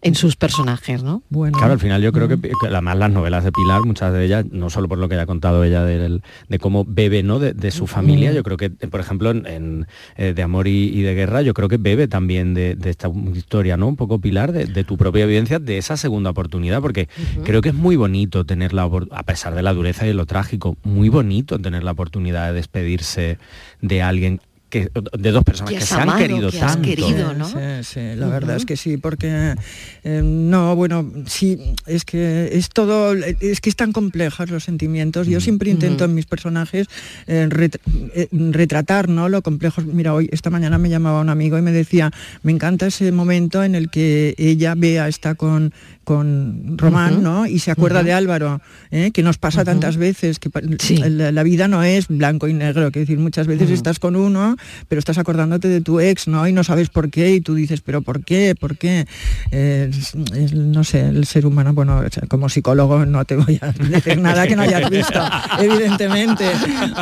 en sus personajes, ¿no? Bueno. Claro, al final yo creo que, que, además las novelas de Pilar, muchas de ellas, no solo por lo que haya contado ella de, de cómo bebe, ¿no? De, de su familia, yo creo que, por ejemplo, en, en eh, De Amor y, y, de Guerra, yo creo que bebe también de, de esta historia, ¿no? Un poco Pilar, de, tu propia vivencia, de esa segunda oportunidad, porque uh -huh. creo que es muy bonito tener la a pesar de la dureza y lo trágico, muy bonito tener la oportunidad de despedirse de alguien que, de dos personas que, que se amado, han querido que tanto. Querido, ¿no? Sí, sí, la uh -huh. verdad es que sí, porque eh, no, bueno, sí, es que es todo, es que están complejas los sentimientos. Yo siempre intento uh -huh. en mis personajes eh, ret, eh, retratar, ¿no? Lo complejos. Mira, hoy esta mañana me llamaba un amigo y me decía, me encanta ese momento en el que ella vea está con con Román, uh -huh. ¿no? Y se acuerda uh -huh. de Álvaro, ¿eh? que nos pasa uh -huh. tantas veces, que sí. la, la, vida no es blanco y negro, que decir, muchas veces estás con uno, pero estás acordándote de tu ex, ¿no? Y no sabes por qué, y tú dices, pero ¿por qué? ¿Por qué? Eh, es, es, no sé, el ser humano, bueno, como psicólogo no te voy a decir nada que no hayas visto, evidentemente.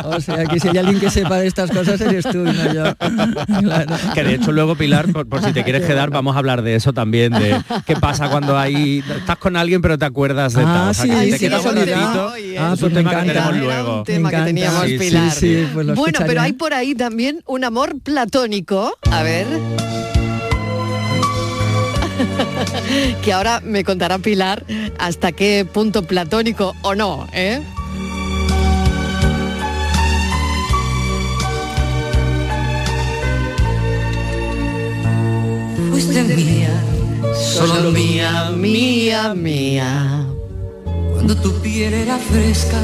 O sea, que si hay alguien que sepa de estas cosas eres tú, no yo. Claro. Que de hecho luego, Pilar, por, por si te quieres quedar, vamos a hablar de eso también, de qué pasa cuando hay estás con alguien pero te acuerdas de ah, tal. O sea, sí, que te sí, quedas un ratito, ah, es un pues tema me que tenemos luego. Un tema que teníamos sí, Pilar. Sí, pues bueno, pero hay por ahí también un amor platónico. A ver. que ahora me contará Pilar hasta qué punto platónico o no, ¿eh? Fuiste mía solo mía, mía, mía. Cuando tu piel era fresca,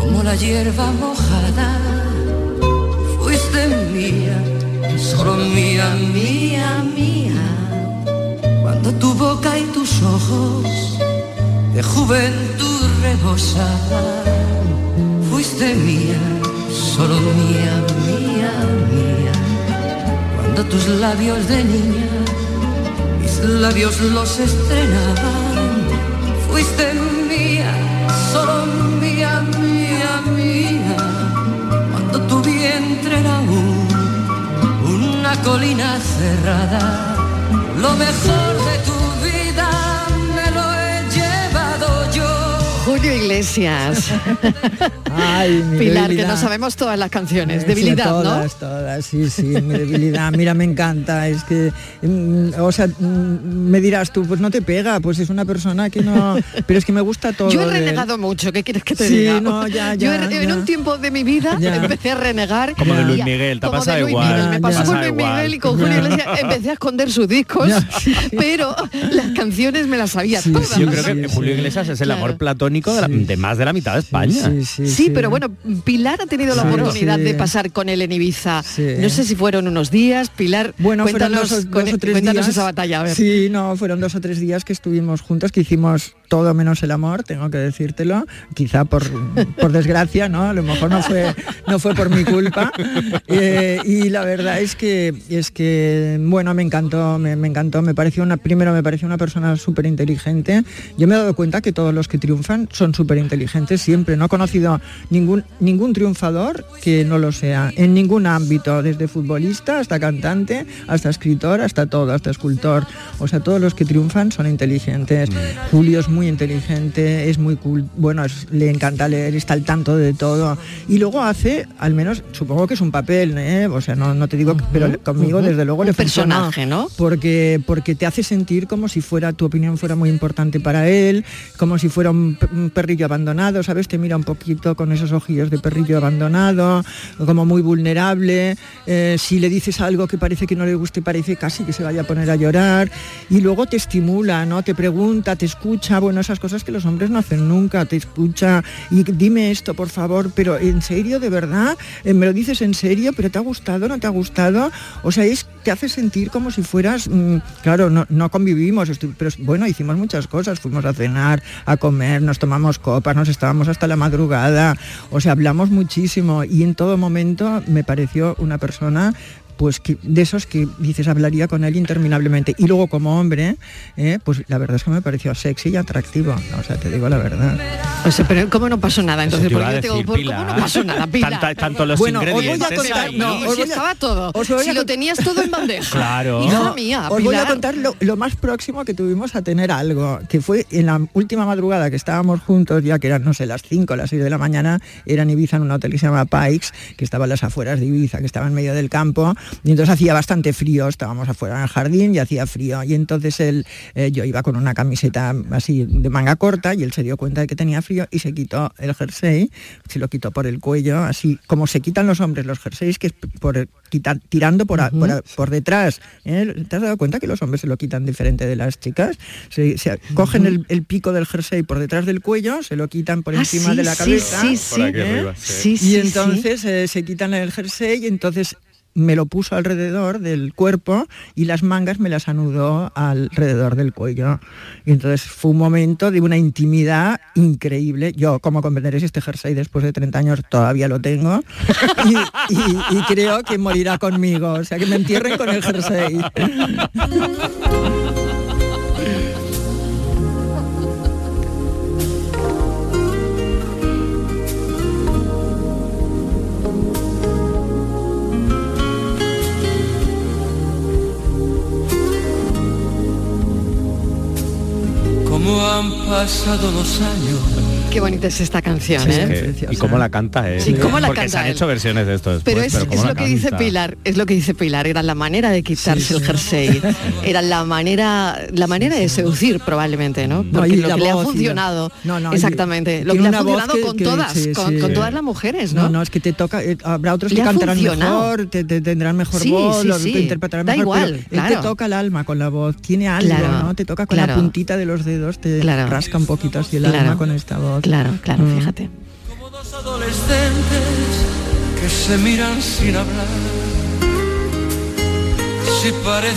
como la hierba mojada, fuiste mía, solo mía, mía, mía. Cuando tu boca y tus ojos de juventud rebosaban, fuiste mía, solo mía, mía, mía. Cuando tus labios de niña labios los estrenaban. Fuiste mía, solo mía, mía, mía. Cuando tu vientre era un, una colina cerrada, lo mejor de tu Julio Iglesias. Ay, mi Pilar, debilidad. que no sabemos todas las canciones. Debilidad, sí, todas, ¿no? Todas, sí, sí, mi debilidad. Mira, me encanta. Es que, mm, o sea, mm, me dirás tú, pues no te pega, pues es una persona que no. Pero es que me gusta todo. Yo he renegado mucho, ¿qué quieres que te Sí, diga? no, ya, Yo ya, en un tiempo de mi vida Ya. empecé a renegar. Como de Luis Miguel, te Luis igual. Miguel, Me pasó ya. con Pasa Luis igual. Miguel y con Julio. Iglesias empecé a esconder sus discos, Ya. pero las canciones me las sabía Sí, todas. sí, Yo creo que Sí, Julio. Iglesias es el Claro. amor platónico de, la- Sí. de más de la mitad de España. Sí, sí, Sí, pero bueno, Pilar ha tenido la oportunidad sí. de pasar con él en Ibiza. Sí. No sé si fueron unos días, Pilar. Bueno, fueron cuéntanos, dos, o- dos o tres cuéntanos días. esa batalla. A ver. Sí, no, fueron dos o tres días que estuvimos juntos, que hicimos todo menos el amor, tengo que decírtelo, quizá por, por desgracia, ¿no? A lo mejor no fue, no fue por mi culpa. Eh, y la verdad es que, es que bueno, me encantó, me, encantó, me pareció una, primero me pareció una persona súper inteligente. Yo me he dado cuenta que todos los que triunfan son súper inteligentes siempre. No he conocido ningún, ningún triunfador que no lo sea, en ningún ámbito, desde futbolista hasta cantante, hasta escritor, hasta todo, hasta escultor. O sea, todos los que triunfan son inteligentes. Mm. Julio es muy inteligente, es muy cool, bueno, le encanta leer, está al tanto de todo. Y luego hace, al menos, supongo que es un papel, ¿eh? o sea, no, no te digo, pero conmigo desde luego un le personaje, ¿no? Porque, porque te hace sentir como si fuera, tu opinión fuera muy importante para él, como si fuera un, perrillo abandonado, ¿sabes? Te mira un poquito con esos ojillos de perrillo abandonado, como muy vulnerable. Eh, si le dices algo que parece que no le guste, parece casi que se vaya a poner a llorar. Y luego te estimula, ¿no? Te pregunta, te escucha, bueno, esas cosas que los hombres no hacen nunca, te escucha y dime esto, por favor, pero en serio, de verdad, eh, me lo dices en serio, pero te ha gustado, no te ha gustado. O sea, es te hace sentir como si fueras, mm, claro, no, no convivimos, pero bueno, hicimos muchas cosas, fuimos a cenar, a comer, nos tomamos copas, nos estábamos hasta la madrugada, o sea, hablamos muchísimo y en todo momento me pareció una persona pues que, de esos que dices hablaría con él interminablemente. Y luego como hombre, eh, pues la verdad es que me pareció sexy y atractivo. O sea, te digo la verdad. O sea, pero ¿cómo no pasó nada? Entonces, ¿por qué tengo, ¿cómo no pasó nada, Pilar? tanto los bueno, ingredientes. Os voy a contar, no, si estaba todo. si lo tenías todo en bandeja. Claro. Hija mía, Os voy a contar lo, más próximo que tuvimos a tener algo, que fue en la última madrugada que estábamos juntos, ya que eran, no sé, las 5, las 6 de la mañana, era en Ibiza en un hotel que se llama Pikes, que estaba en las afueras de Ibiza, que estaba en medio del campo, y entonces hacía bastante frío, estábamos afuera en el jardín y hacía frío. Y entonces él, eh, yo iba con una camiseta así de manga corta y él se dio cuenta de que tenía frío y se quitó el jersey, se lo quitó por el cuello, así como se quitan los hombres los jerseys, que es por quitar, tirando por, por, detrás. ¿eh? ¿Te has dado cuenta que los hombres se lo quitan diferente de las chicas? Se, cogen el, pico del jersey por detrás del cuello, se lo quitan por ah, encima de la cabeza. Sí, sí, sí. Y entonces eh, se quitan el jersey y entonces me lo puso alrededor del cuerpo y las mangas me las anudó alrededor del cuello. Y entonces fue un momento de una intimidad increíble. Yo, como comprenderéis, este jersey después de 30 años todavía lo tengo y, y creo que morirá conmigo. O sea, que me entierren con el jersey. Han pasado los años Qué bonita es esta canción, ¿eh? y cómo la canta él. Sí, cómo la Porque se han hecho versiones de esto después, Pero es, es lo que dice Pilar, es lo que dice Pilar, era la manera de quitarse el jersey, era la manera, la manera de seducir probablemente, ¿no? Porque lo que le ha funcionado, exactamente, lo que le ha funcionado con todas, con, todas las mujeres, ¿no? No, no, es que te toca, eh, habrá otros que cantarán mejor, te, tendrán mejor voz, lo, te interpretarán mejor, igual, te toca el alma con la voz, tiene algo, ¿no? Te toca con la puntita de los dedos, te rasca un poquito así el alma con esta voz. Claro, claro, mm. fíjate. Como dos adolescentes que se miran sin hablar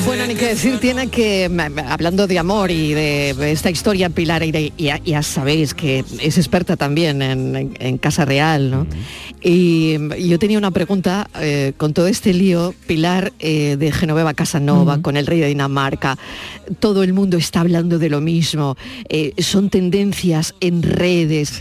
bueno, ni que decir tiene que, hablando de amor y de esta historia, Pilar, y ya, sabéis que es experta también en, Casa Real, ¿no? Y, yo tenía una pregunta eh, con todo este lío, Pilar eh, de Genoveva Casanova, con el rey de Dinamarca, todo el mundo está hablando de lo mismo, eh, son tendencias en redes,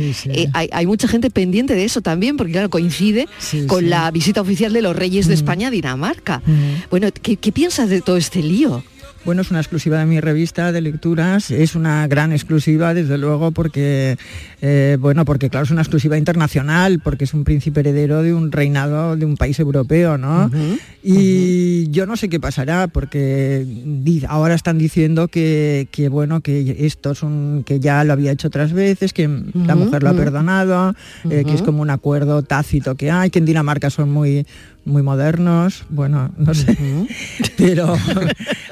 hay, mucha gente pendiente de eso también, porque claro, coincide con la visita oficial de los reyes de España a Dinamarca. Bueno, ¿qué, qué piensas? De todo este lío? Bueno, es una exclusiva de mi revista de lecturas, es una gran exclusiva, desde luego, porque, eh, bueno, porque claro, es una exclusiva internacional, porque es un príncipe heredero de un reinado de un país europeo, ¿no? y yo no sé qué pasará, porque ahora están diciendo que, bueno, que esto es un, que ya lo había hecho otras veces, que la mujer lo ha perdonado, eh, que es como un acuerdo tácito que hay, que en Dinamarca son muy muy modernos, bueno, no sé, pero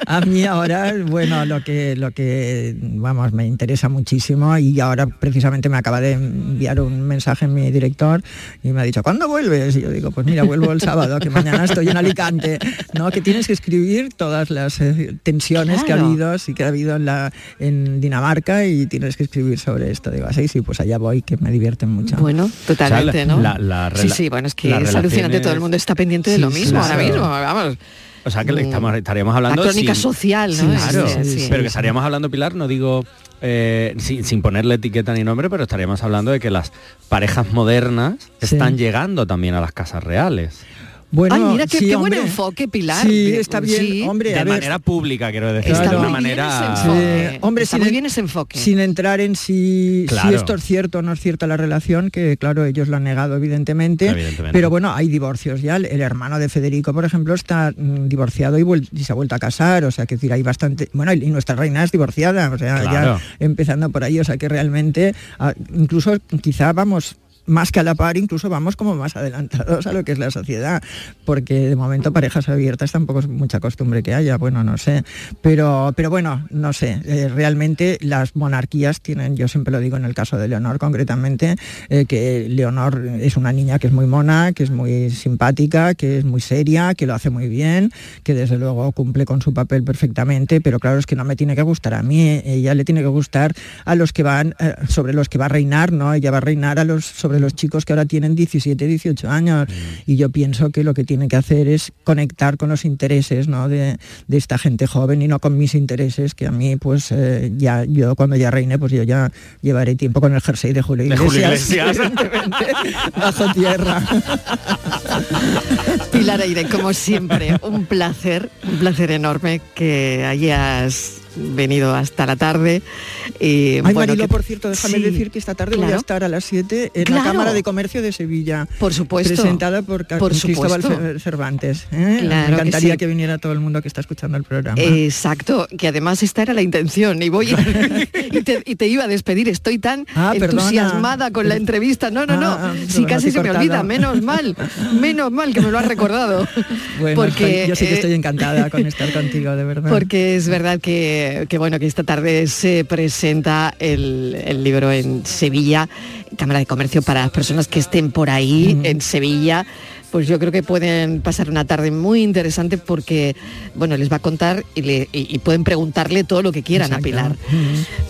a mí ahora, bueno, lo que, lo que, vamos, me interesa muchísimo y ahora precisamente me acaba de enviar un mensaje mi director y me ha dicho, ¿cuándo vuelves? Y yo digo, pues mira, vuelvo el sábado, que mañana estoy en Alicante, ¿no? Que tienes que escribir todas las eh, tensiones que ha habido, sí que ha habido en, la, en Dinamarca y tienes que escribir sobre esto. Digo, así, sí, pues allá voy, que me divierten mucho. Bueno, totalmente, ¿no? La, sí, sí, bueno, es que es alucinante, todo el mundo está de lo mismo ahora mismo, vamos. O sea que estamos, estaríamos hablando... La crónica social, ¿no? claro, pero que estaríamos hablando, Pilar, no digo eh, sin, ponerle etiqueta ni nombre, pero estaríamos hablando de que las parejas modernas están llegando también a las casas reales. Bueno, Ay, mira qué, buen enfoque, Pilar. Sí, está bien, hombre. De manera pública, quiero decir. de una manera. hombre, está muy bien ese enfoque. Sin entrar en si, si, esto es cierto o no es cierta la relación, que claro, ellos lo han negado evidentemente, Pero bueno, hay divorcios ya. El, hermano de Federico, por ejemplo, está mm, divorciado y, se ha vuelto a casar. O sea, que decir, hay bastante. Bueno, y, nuestra reina es divorciada. O sea, ya empezando por ahí. O sea que realmente, ah, incluso quizá vamos más que a la par, incluso vamos como más adelantados a lo que es la sociedad, porque de momento parejas abiertas tampoco es mucha costumbre que haya, bueno, no sé, pero, pero bueno, no sé, eh, realmente las monarquías tienen, yo siempre lo digo en el caso de Leonor concretamente, eh, que Leonor es una niña que es muy mona, que es muy simpática, que es muy seria, que lo hace muy bien, que desde luego cumple con su papel perfectamente, pero claro es que no me tiene que gustar a mí, ella le tiene que gustar a los que van, eh, sobre los que va a reinar, ¿no? Ella va a reinar a los sobre los chicos que ahora tienen 17, 18 años. Mm. Y yo pienso que lo que tiene que hacer es conectar con los intereses ¿no? de, esta gente joven y no con mis intereses, que a mí, pues eh, ya yo cuando ya reine, pues yo ya llevaré tiempo con el jersey de Julio Iglesias, bajo tierra. Pilar Aire, como siempre, un placer, un placer enorme que hayas venido hasta la tarde. Y, Ay, Marilo, por cierto, déjame decir que esta tarde voy a estar a las 7 en la Cámara de Comercio de Sevilla. Por supuesto. Presentada por, por Cristóbal Cervantes. ¿eh? Me encantaría que, viniera todo el mundo que está escuchando el programa. Exacto, que además esta era la intención. Y voy y, te, iba a despedir. Estoy tan ah, entusiasmada con la entrevista. No, no, no. Ah, sí, casi se me olvida. Menos mal, menos mal que me lo has recordado. Bueno, porque, yo sí que estoy eh, encantada con estar contigo, de verdad. Porque es verdad que que, bueno, que esta tarde se presenta el, libro en Sevilla, Cámara de Comercio para las personas que estén por ahí en Sevilla pues yo creo que pueden pasar una tarde muy interesante porque, bueno, les va a contar y, pueden preguntarle todo lo que quieran a Pilar.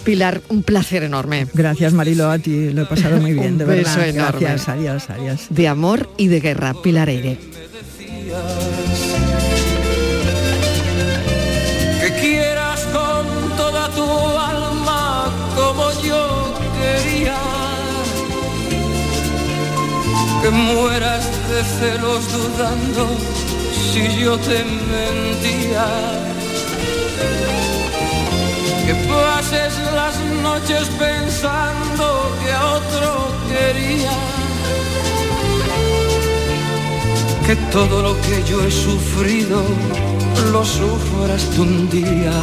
Pilar, un placer enorme. Gracias Marilo, a ti lo he pasado muy bien, de verdad. Gracias, adiós, adiós. De amor y de guerra, Pilar Eire. Que mueras de celos dudando si yo te mentía. Que pases las noches pensando que a otro quería. Que todo lo que yo he sufrido lo sufras tú un día.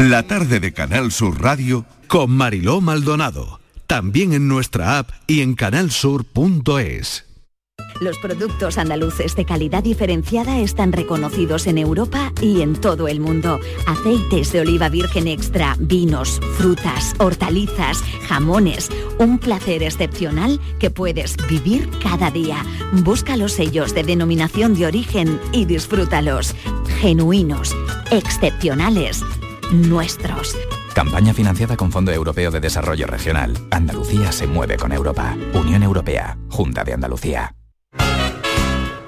La tarde de Canal Sur Radio con Mariló Maldonado también en nuestra app y en canalsur.es. Los productos andaluces de calidad diferenciada están reconocidos en Europa y en todo el mundo. Aceites de oliva virgen extra, vinos, frutas, hortalizas, jamones. Un placer excepcional que puedes vivir cada día. Busca los sellos de denominación de origen y disfrútalos. Genuinos, excepcionales, nuestros. Campaña financiada con Fondo Europeo de Desarrollo Regional. Andalucía se mueve con Europa. Unión Europea. Junta de Andalucía.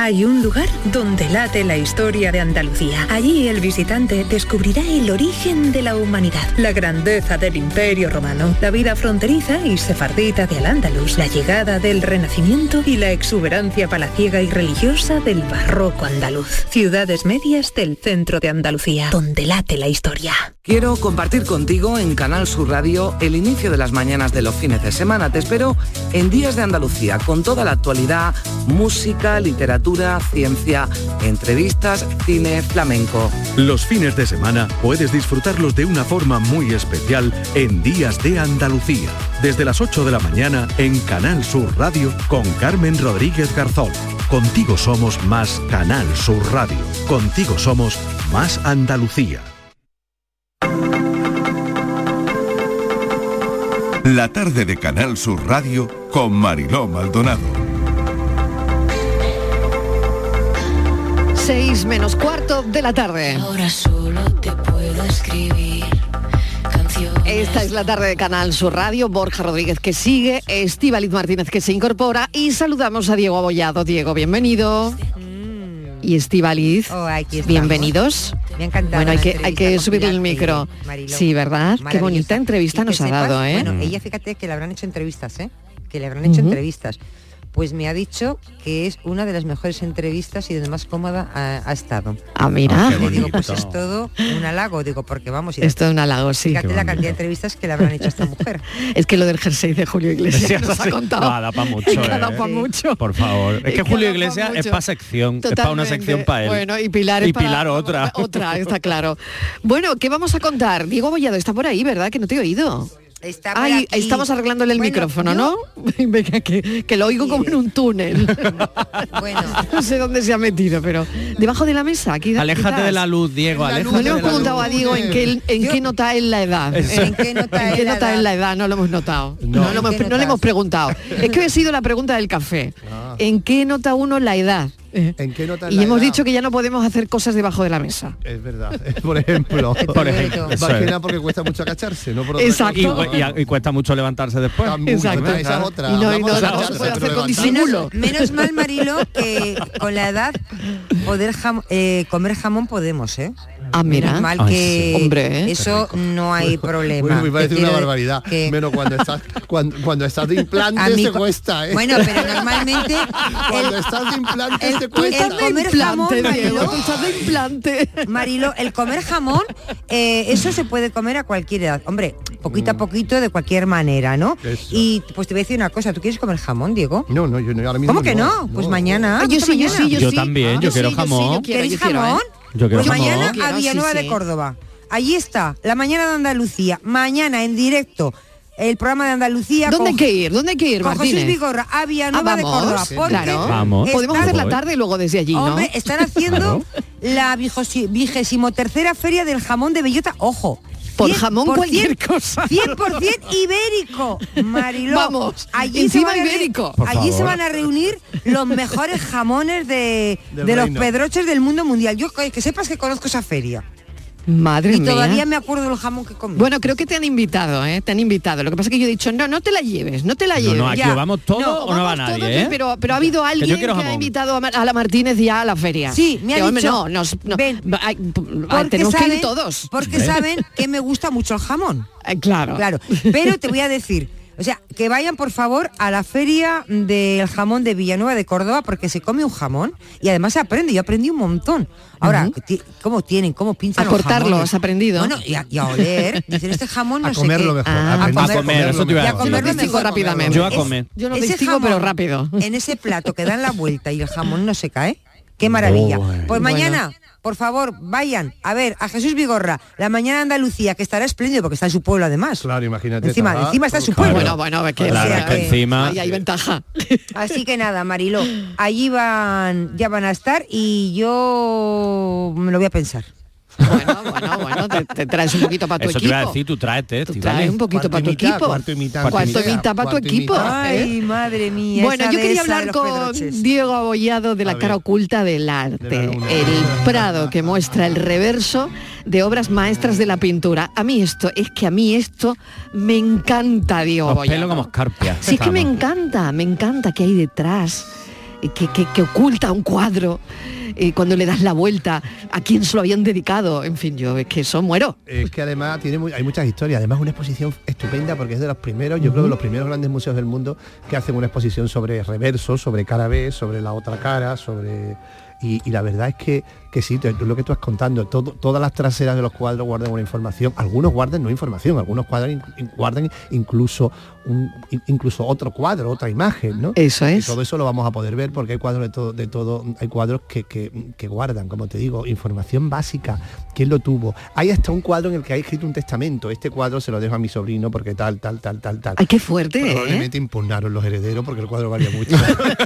Hay un lugar donde late la historia de Andalucía. Allí el visitante descubrirá el origen de la humanidad, la grandeza del imperio romano, la vida fronteriza y sefardita de Al-Ándalus, la llegada del Renacimiento y la exuberancia palaciega y religiosa del barroco andaluz. Ciudades medias del centro de Andalucía, donde late la historia. Quiero compartir contigo en Canal Sur Radio el inicio de las mañanas de los fines de semana. Te espero en Días de Andalucía con toda la actualidad, música, literatura, ciencia, entrevistas, cine, flamenco. Los fines de semana puedes disfrutarlos de una forma muy especial en Días de Andalucía. Desde las 8 de la mañana en Canal Sur Radio con Carmen Rodríguez Garzón. Contigo somos más Canal Sur Radio. Contigo somos más Andalucía. La tarde de Canal Sur Radio con Mariló Maldonado. 6 menos cuarto de la tarde. Ahora solo te puedo escribir canciones. Esta es la tarde de Canal Sur Radio, Borja Rodríguez que sigue, Estíbaliz Martínez que se incorpora y saludamos a Diego Abollado. Diego, bienvenido. Y Estíbaliz, Oh, bienvenidos. Me ha encantado Bueno, hay que, hay que subir el micro. Sí, ¿verdad? Qué bonita entrevista nos ha sepas, dado, ¿eh? Bueno, ella fíjate que le habrán hecho entrevistas, ¿eh? Que le habrán hecho entrevistas. Pues me ha dicho que es una de las mejores entrevistas y donde más cómoda ha, ha estado. Ah, mira. Y le digo, pues es todo un halago, digo, porque vamos, y Es todo un halago, sí. fíjate la cantidad de entrevistas que le habrán hecho a esta mujer. Es que lo del jersey de Julio Iglesias Sí, nos ha contado. No, da pa' mucho, da eh. pa' mucho. Por favor. Es que Julio Iglesias es para sección, es para una Totalmente. sección para él. Bueno, y Pilar es y para- Pilar otra. Otra, está claro. Bueno, ¿qué vamos a contar? Diego Bollado está por ahí, ¿verdad? Que no te he oído. Está por Ay, aquí. estamos arreglándole el Bueno, micrófono, yo- ¿no? Venga, que, que lo oigo como en un túnel. Bueno. no sé dónde se ha metido, pero debajo de la mesa, aquí Aléjate quizás. de la luz, Diego, No aléjate le hemos la preguntado a Diego en qué, en qué nota es la edad. Eso. ¿En qué nota ¿En qué es la nota es edad? la edad? No lo hemos notado. No. No, lo hemos- ¿En qué no le hemos preguntado. Es que ha sido la pregunta del café. ¿En qué nota uno la edad? Eh, ¿En qué nota es Y hemos edad? dicho que ya no podemos hacer cosas debajo de la mesa. Es verdad. Por ejemplo. Por ejemplo, eso Más que es. nada porque cuesta mucho agacharse, no por Exacto. Y, y- y cuesta mucho levantarse después. Exacto. Esa es otra. Y no, y Hablamos no, de no agacharse, se puede pero hacer con levantarse- disimulo. Menos mal, Marilo, que con la edad poder jam- eh, comer jamón podemos, ¿eh? Ah, mira. Menos mal Ay, que sí. Hombre, ¿eh? eso no hay problema. Bueno, me parece una barbaridad. que- Menos cuando estás cuando, cuando estás de implante mí te co- cuesta, ¿eh? Bueno, pero normalmente cuando el- estás de implante el- cuesta. de comer jamón, Marilo. tú estás de implante. Marilo, el comer jamón, eh, eso se puede comer a cualquier edad. Hombre, poquito a poquito, de cualquier manera, ¿no? Eso. Y pues te voy a decir una cosa, ¿tú quieres comer jamón, Diego? No, no, yo no, ahora mismo ¿Cómo que no? Pues mañana. Ah, yo sí, yo sí, yo Yo sí. también, yo quiero sí, jamón. yo quiero, ¿Queréis yo quiero, jamón? ¿eh? Yo Pues mañana Quiero, a Villanueva sí. de Córdoba. Allí está, la mañana de Andalucía. Mañana en directo, el programa de Andalucía. ¿Dónde hay que ir? ¿Dónde hay que ir, Con Jesús Martínez? Vigorra a Villanueva Ah, de Córdoba. Porque claro. Vamos. Podemos hacer la tarde luego desde allí, ¿no? Hombre, están haciendo la vigésimo tercera feria del jamón de bellota. Ojo, Por jamón por cualquier cien- cosa. 100% ibérico, Mariló. Vamos, allí encima se van a ibérico. Por allí se van a reunir los mejores jamones de, de los pedroches del mundo mundial. Yo que sepas que conozco esa feria. Madre y mía. todavía me acuerdo del jamón que comí. Bueno, creo que te han invitado, ¿eh? Te han invitado. Lo que pasa es que yo he dicho, no, no te la lleves, no te la No, lleves. no, aquí Ya. o vamos todos o no va todos, nadie, ¿eh? Pero, pero ha habido alguien que, ha invitado a, la Martínez ya a la feria. Sí, me ha Que, hombre, dicho, no, nos- no, ven, ay, p- ay, Porque tenemos que saben- ir todos. Porque saben que me gusta mucho el jamón. Eh, claro. Claro. Pero te voy a decir, o sea, que vayan por favor a la feria del jamón de Villanueva de Córdoba porque se come un jamón y además se aprende. Yo aprendí un montón. Ahora, ¿cómo tienen? ¿Cómo pinchan A cortarlo, has aprendido. Bueno, y a, y a oler. Dicen, este jamón no A sé comerlo qué. mejor, Ah, a aprender a comer, eso te iba a a comerlo Yo lo distingo mejor. rápidamente. Yo a Es- comer. Yo lo ese distingo, pero rápido. En ese plato que dan la vuelta y el jamón no se cae. Qué maravilla. Pues mañana, por favor, vayan a ver a Jesús Vigorra, la mañana de Andalucía, que estará espléndido porque está en su pueblo además. Claro, imagínate. Encima, estará- encima está en su Claro. pueblo. Bueno, bueno, que, Claro, sea es que que- encima... ahí hay ventaja. Así que nada, Marilo, allí van, ya van a estar y yo me lo voy a pensar. Bueno, bueno, bueno, te, te traes un poquito para tu Eso te equipo. iba a decir, tú tráete, Tú traes un poquito Cuarto para tu y mitad, equipo. cuarto y mitad, Cuarto y para tu equipo. mitad. ¿eh? Ay, madre mía. Bueno, yo quería hablar con pedroches. Diego Abollado de la cara oculta del arte, el Prado que muestra el reverso de obras maestras de la pintura. A mí esto, es que a mí esto me encanta, Diego Los Abollado. pelos como escarpias. Sí, es que me encanta, me encanta que hay detrás, que, que- que oculta un cuadro, eh, cuando le das la vuelta, a quién se lo habían dedicado, en fin, yo es que eso muero. Es que además tiene muy- hay muchas historias, además una exposición estupenda porque es de los primeros, yo creo de los primeros grandes museos del mundo que hacen una exposición sobre reversos, sobre cara B, sobre la otra cara, sobre y, y la verdad es que, que sí, te- lo que tú has contando, todo- todas las traseras de los cuadros guardan una información, algunos guardan no información, algunos in- guardan incluso un, in- incluso otro cuadro, otra imagen, ¿no? Eso Y es. todo eso lo vamos a poder ver porque hay cuadros de todo, de todo hay cuadros que, que- que guardan, como te digo, información básica, quién lo tuvo. Hay hasta un cuadro en el que hay escrito un testamento. Este cuadro se lo dejo a mi sobrino porque tal, tal, tal, tal, tal. Ay, qué fuerte, ¿eh? Probablemente impugnaron los herederos porque el cuadro valía mucho.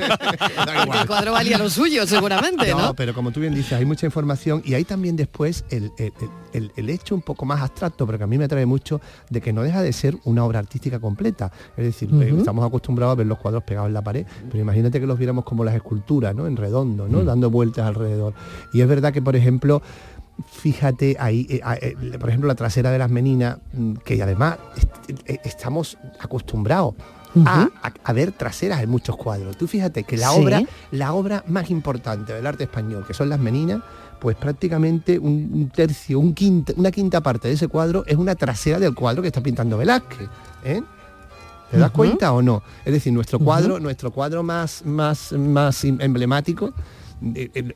Porque el cuadro valía lo suyo, seguramente, ¿no? No, pero como tú bien dices, hay mucha información y hay también después el, el- el- el- el hecho un poco más abstracto, pero que a mí me atrae mucho, de que no deja de ser una obra artística completa. Es decir, eh, estamos acostumbrados a ver los cuadros pegados en la pared, pero imagínate que los viéramos como las esculturas, ¿no? En redondo, ¿no? Dando vueltas alrededor. Y es verdad que, por ejemplo, fíjate ahí, eh, ah, eh, por ejemplo, la trasera de las meninas, mm, que además est- estamos acostumbrados a, a- a ver traseras en muchos cuadros. Tú fíjate que la Sí. obra, la obra más importante del arte español, que son las meninas, pues prácticamente un, tercio, un quinta, una quinta parte de ese cuadro es una trasera del cuadro que está pintando Velázquez. ¿eh? ¿Te das cuenta o no? Es decir, nuestro cuadro, nuestro cuadro más, más, más em- emblemático,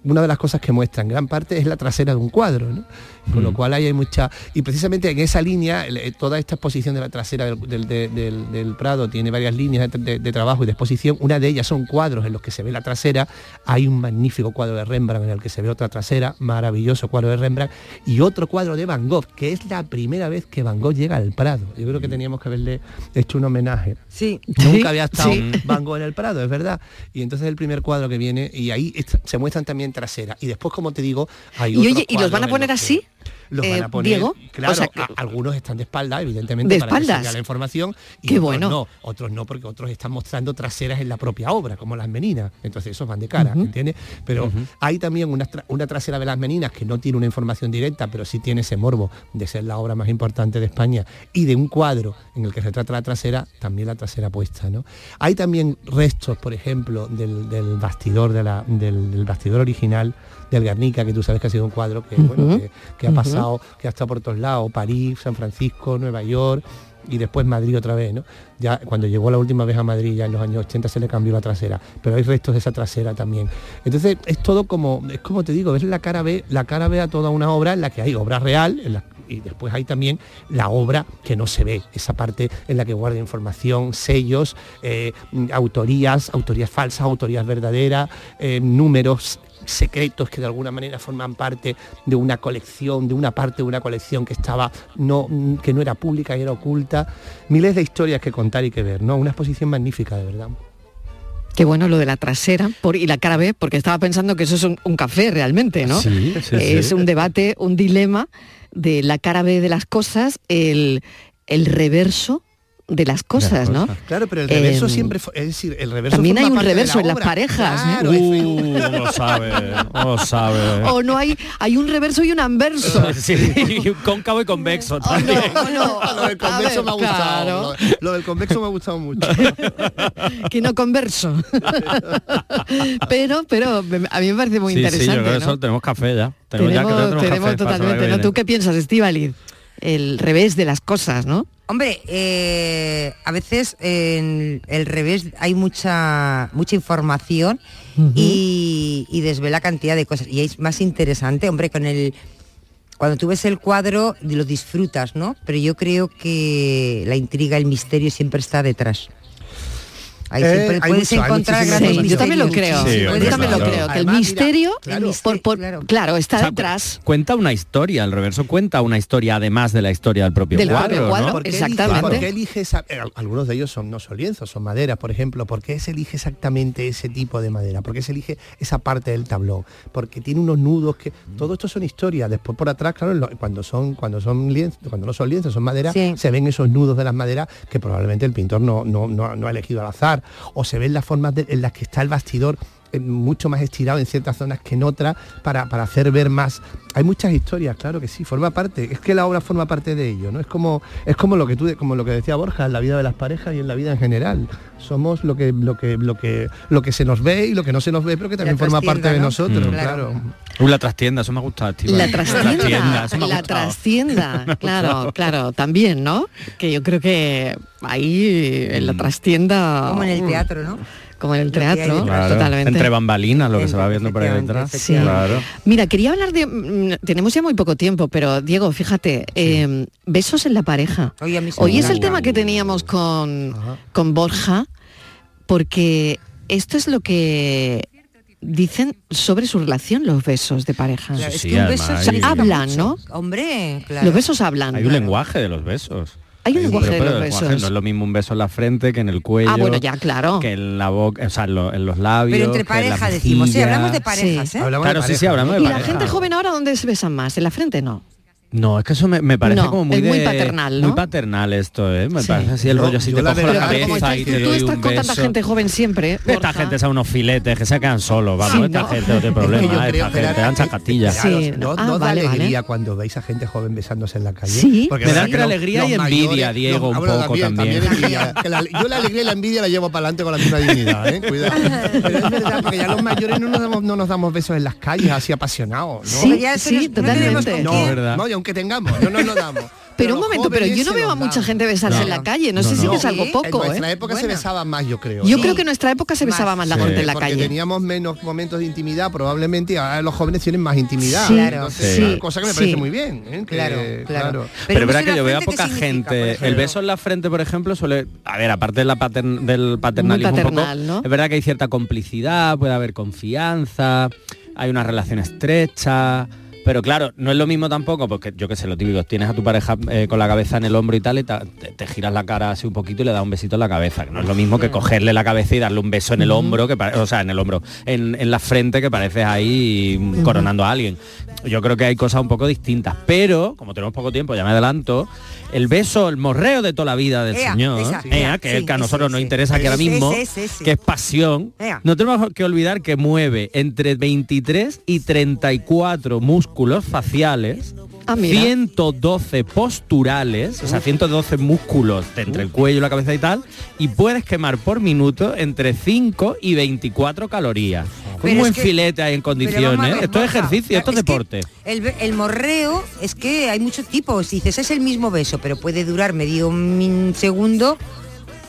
una de las cosas que muestra en gran parte es la trasera de un cuadro, ¿no? Con lo cual ahí hay mucha... Y precisamente en esa línea, eh, toda esta exposición de la trasera del, del- de- del- del Prado tiene varias líneas de, de- de trabajo y de exposición. Una de ellas son cuadros en los que se ve la trasera. Hay un magnífico cuadro de Rembrandt en el que se ve otra trasera, maravilloso cuadro de Rembrandt, y otro cuadro de Van Gogh, que es la primera vez que Van Gogh llega al Prado. Yo creo que teníamos que haberle hecho un homenaje. Sí. Nunca había estado Sí. Van Gogh en el Prado, es verdad. Y entonces el primer cuadro que viene, y ahí est- se muestran también traseras. Y después, como te digo, hay Y otros oye, ¿y los van a poner que- así? Los eh, van a poner, Diego? claro, O sea, que- a- algunos están de espalda, evidentemente, ¿De para espaldas? la información. Y Qué otros bueno. no, otros no, porque otros están mostrando traseras en la propia obra, como las meninas. Entonces esos van de cara. ¿entiendes? Pero hay también una, tra- una trasera de las meninas que no tiene una información directa, pero sí tiene ese morbo de ser la obra más importante de España y de un cuadro en el que retrata la trasera, también la trasera puesta, ¿no? Hay también restos, por ejemplo, del, del bastidor de la- del, del bastidor original del Guernica, que tú sabes que ha sido un cuadro que, bueno, que, que ha pasado, que ha estado por todos lados, París, San Francisco, Nueva York y después Madrid otra vez, ¿no? Ya cuando llegó la última vez a Madrid, ya en los años 80 se le cambió la trasera, pero hay restos de esa trasera también. Entonces es todo como, es como te digo, es la cara B, la cara B a toda una obra en la que hay obra real, en la- y después hay también la obra que no se ve, esa parte en la que guarda información, sellos, eh, autorías, autorías falsas, autorías verdaderas, eh, números secretos que de alguna manera forman parte de una colección, de una parte de una colección que estaba no que no era pública y era oculta, miles de historias que contar y que ver, ¿no? Una exposición magnífica, de verdad. Qué bueno lo de la trasera por, y la cara B, porque estaba pensando que eso es un, un café realmente, ¿no? Sí, sí, es sí. un debate, un dilema de la cara B de las cosas, el, el reverso de las cosas, ¿no? Claro, pero el reverso Em, siempre fue, es decir, el reverso También hay un reverso la en las parejas, ¿eh? Claro, Uh, lo sabe, lo sabe. O no hay, hay un reverso y un anverso. Sí, cóncavo y convexo también. lo del convexo ver, me ha gustado. claro. Lo, lo del convexo me ha gustado mucho. que no converso. pero, pero a mí me parece muy Sí, sí, yo interesante. que ¿no? eso tenemos café ya. Tenemos, Tenemos, ya, que tenemos café totalmente. ¿no? ¿Tú qué piensas, Estíbaliz? El revés de las cosas, ¿no? Hombre, eh, a veces en el revés hay mucha mucha información y, y desvela cantidad de cosas. Y es más interesante, hombre, con el cuando tú ves el cuadro lo disfrutas, ¿no? Pero yo creo que la intriga, el misterio siempre está detrás. Ahí Eh, siempre hay puedes mucho, hay encontrar muchísimo grandes Sí, yo también lo creo. misterios. Sí, yo también lo claro. creo. Que el mira, misterio, claro, por- por- claro, está O sea, detrás. Cuenta una historia, el reverso cuenta una historia además de la historia del propio Del cuadro, propio ¿no? cuadro, ¿Por qué Exactamente. Elige, por qué elige esa- eh, algunos de ellos son no son lienzos, son maderas, por ejemplo. ¿Por qué se elige exactamente ese tipo de madera? ¿Por qué se elige esa parte del tablón? Porque tiene unos nudos que todo esto son historias. Después por atrás, claro, cuando son cuando son lienzos, cuando no son lienzos, son maderas, Sí. se ven esos nudos de las maderas que probablemente el pintor no, no, no- no ha elegido al azar. O se ven las formas en las que está el bastidor mucho más estirado en ciertas zonas que en otras para, para hacer ver más. Hay muchas historias, claro que sí, forma parte. Es que la obra forma parte de ello, ¿no? Es como, es como lo que tú, como lo que decía Borja, en la vida de las parejas y en la vida en general. Somos lo que, lo que, lo que, lo que se nos ve y lo que no se nos ve, pero que también forma parte de ¿no? nosotros, Mm. claro. La trastienda, eso me ha gustado, Estíbal. La trastienda, eso me ha la trastienda, claro, claro, también, ¿no? Que yo creo que ahí en la Mm. trastienda... Como en el uh, teatro, ¿no? Como en el teatro. Claro, totalmente. Entre bambalinas, lo que se va viendo por ahí detrás. Sí. Claro. Mira, quería hablar de... mm, Tenemos ya muy poco tiempo, pero Diego, fíjate, eh, besos en la pareja. Sí Hoy es el tema que teníamos con, con Borja, porque esto es lo que dicen sobre su relación los besos de pareja. Claro, Sí, es sí, que un además beso Hablan. ¿no? Hombre, claro. Los besos hablan. Hay un lenguaje de los besos. Hay un lenguaje de pero los el lenguaje besos. No es lo mismo un beso en la frente que en el cuello. Ah, bueno, ya, claro. Que en la boca, o sea, en, lo- en los labios. Pero entre que en la pareja decimos, sí, mejilla. hablamos de parejas, Sí. ¿eh? Hablamos Claro, de sí, sí, hablamos de ¿Y la gente joven ahora dónde se besan más? ¿En la frente no? No, es que eso me, me parece No, como muy es muy de- paternal, ¿no? Muy paternal esto, ¿eh? Me Sí. parece así el Yo- rollo así te la cojo la cabeza estás, y te tú doy estás un con tanta gente joven siempre, Esta Borja. gente son unos filetes que se quedan solos, vamos, Sí, esta ¿no? gente no tiene Es que problema, creo esta gente. Sí, Claro, no. no, Ah, no da vale. alegría cuando veis a gente joven besándose en la calle. Sí. Porque Me da entre alegría y envidia, Diego, un poco también. yo la alegría y la envidia la llevo para adelante con la misma dignidad, ¿eh? Cuidado. Pero es verdad, porque ya los mayores no nos damos, no nos damos besos en las calles así apasionados, ¿no? Sí, sí, totalmente. No, verdad. Aunque tengamos, no nos lo damos. Pero un momento, pero yo no veo a mucha gente besarse No. en la calle. No, No, sé si no. es algo poco, en ¿eh? nuestra época se besaban más, yo creo. Yo ¿eh? creo que en nuestra época se Más. besaba más la Sí. gente en la porque calle. teníamos menos momentos de intimidad probablemente y ahora los jóvenes tienen más intimidad Sí, Claro. Entonces, Sí. cosa que me parece Sí. muy bien ¿eh? Que- Claro, claro. Pero, es verdad que yo veo a frente, ¿qué poca gente. El beso en la frente, por ejemplo, suele. A ver, aparte de la patern- del paternalismo, un poco, paternal, ¿no? es verdad que hay cierta complicidad, puede haber confianza, hay una relación estrecha. Pero claro, no es lo mismo tampoco, porque yo que sé, lo típico, tienes a tu pareja eh, con la cabeza en el hombro y tal, y ta- te, te giras la cara así un poquito y le das un besito en la cabeza, que no es lo mismo que cogerle la cabeza y darle un beso en el hombro, que o sea, en el hombro, en, en la frente que pareces ahí coronando a alguien. Yo creo que hay cosas un poco distintas, pero como tenemos poco tiempo, ya me adelanto, el beso, el morreo de toda la vida del Ea, Señor, esa, ea, ea, que es sí, el que a nosotros nos interesa aquí ahora mismo, que es pasión, no tenemos que olvidar que mueve entre 23 y 34 músculos faciales, Ah, mira. 112 posturales, o sea, 112 músculos de entre el cuello la cabeza y tal, y puedes quemar por minuto entre 5 y 24 calorías. Pero un buen que- filete en condiciones. ver, Esto es ejercicio, esto es deporte. el, morreo es que hay muchos tipos. Dices, es el mismo beso, pero puede durar medio segundo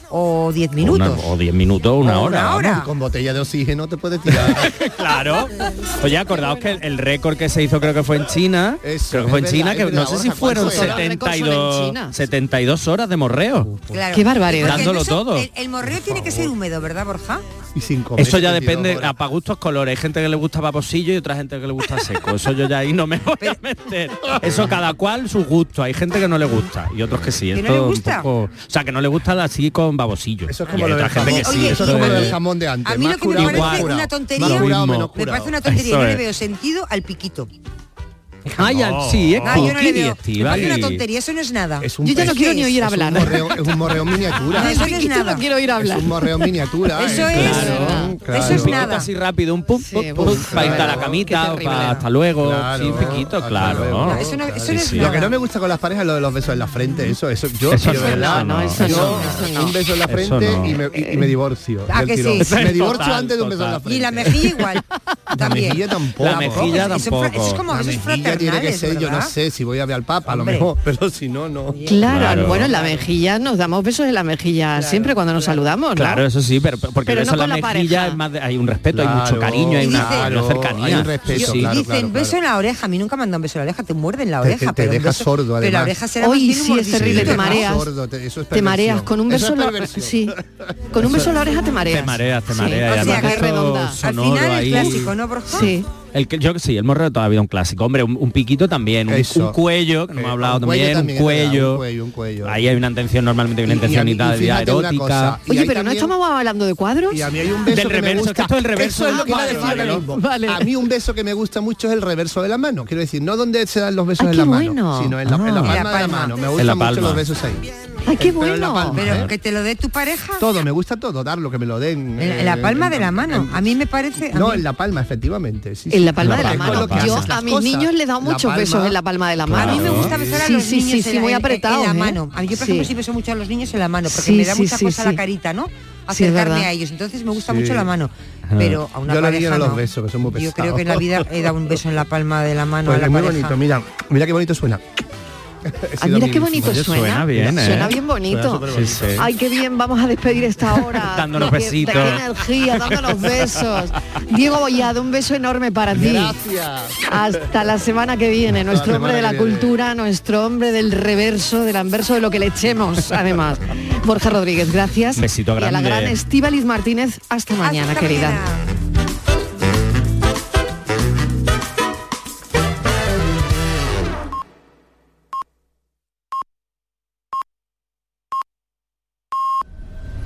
o 10 minutos. Una- o 10 minutos, una O hora. una vamos. hora. Con botella de oxígeno te puedes tirar. Claro. Oye, acordaos que el- el récord que se hizo creo que fue en China. Eso, creo que fue en es China, verdad, que no sé si fueron ¿cuánto era? Los récords son en 72, China. 72 horas de morreo. Claro. Qué barbaridad. Dándolo todo. El, el morreo tiene que ser húmedo, ¿verdad, Borja? y sin comer Eso ya 72 depende, horas. a para gustos colores. Hay gente que le gusta paposillo y otra gente que le gusta seco. Eso yo ya ahí no me voy a meter. Eso cada cual su gusto. Hay gente que no le gusta y otros que sí. ¿Que no Esto le gusta? poco- o sea, que no le gusta así con babosillo. Eso es Y como hay lo del gente jamón. que sí. Oye, Eso esto es como lo es- del jamón de antes. A mí más lo que me curado, parece menos curado. una tontería, me parece una tontería, no le veo sentido al piquito. Ah, ya, sí, es Ah, yo no le veo. Una tontería, eso no es nada. Es Yo ya no quiero ni oír es un hablar. morreo- Es un morreo miniatura. No, eso no es nada. no quiero oír hablar. Es un morreo miniatura. Eso ¿eh? es. Claro, claro. Eso es nada. así rápido, un pum, para irte a la camita, para hasta luego, Claro, sí, piquito, claro. No, eso no, eso no Lo que no me gusta con las parejas es lo de los besos en la frente, eso, eso, yo, Eso de no, verdad, no, eso yo, no, eso no. un beso en la frente no. y, me, y- me divorcio. Ah, que sí. Me divorcio antes de un beso en la frente. Y la mejilla igual. La También. mejilla tampoco. La mejilla Eso es fra- tampoco. Eso es como La tiene que ser, yo no sé, si voy a ver al Papa, a lo mejor, pero si no, no. Claro, Claro. bueno, en la mejilla nos damos besos en la mejilla siempre cuando nos saludamos, ¿no? Claro, eso sí, pero porque Pero no en la la mejilla es más de- hay un respeto, hay mucho cariño, hay Y una, dicen- hay una cercanía. hay un respeto, claro, dicen claro, beso claro. en la oreja, a mí nunca me han dado un beso en la oreja, te muerden la oreja. te- te pero un deja beso- sordo, Pero la además. oreja será Hoy sí es terrible, te mareas. Te- mareas con un beso en la perversión. sí. Con un beso en la oreja te mareas. Te mareas, te mareas. O y sea, además que esto redonda. Al final el clásico, ¿no, Borja? Sí. El que, yo que sí, el morro de toda la vida un clásico. Hombre, un, un piquito también, un, cuello, que no Eh, hemos hablado un cuello también, también, un cuello. un cuello, un cuello. Ahí hay una intención, normalmente hay una Y- y y fíjate erótica. cosa, y Oye, pero no estamos hablando de cuadros. Y a mí hay un beso Del que me reverso, gusta. que esto es el reverso. Eso es lo Ah, que iba a vale, decir ahora vale, mismo. vale. A mí un beso que me gusta mucho es el reverso de la mano. Quiero decir, no donde se dan los besos Ay, en la mano, bueno. sino en la, en la Ah. palma, En la de la mano. Me gustan mucho los besos ahí. Ay, qué Pero en bueno. palma, Pero ¿eh? que te lo dé tu pareja. Todo, me gusta todo, darlo, que me lo den. En, en la eh, palma en- de la mano. en- A mí me parece. No, mí- en la palma, efectivamente. sí, En sí. la palma de la mano. lo que Yo a mis niños le he dado muchos palma- besos en la palma de la mano. A mí me gusta besar a Sí, los sí, niños sí, en sí, la- muy en- apretados, en la ¿eh? mano. A mí, yo, por ejemplo, Sí. sí beso mucho a los niños en la mano, porque Sí, me da sí, mucha sí, cosa sí. la carita, ¿no? Sí, Acercarme verdad. a ellos. Entonces me gusta Sí. mucho la mano. Pero a una Yo a los pareja niños no no. los beso, que son muy Yo creo que en la vida he dado un beso en la palma de la mano Pues a la es muy pareja. bonito, mira, mira qué bonito suena. Ah, mira qué bonito Oye, suena. suena bien, ¿eh? Suena bien bonito. Suena. Sí, sí. Ay, qué bien, vamos a despedir esta hora. Dándonos qué- besitos. Qué energía, dándonos besos. Diego Bollado, un beso enorme para ti. Gracias. Hasta la semana que viene. Nuestro hombre de la viene. cultura, nuestro hombre del reverso, del anverso de lo que le echemos, además. Borja Rodríguez, gracias. Besito Y a la grande. gran Estíbaliz Martínez, hasta mañana, Hasta querida. mañana.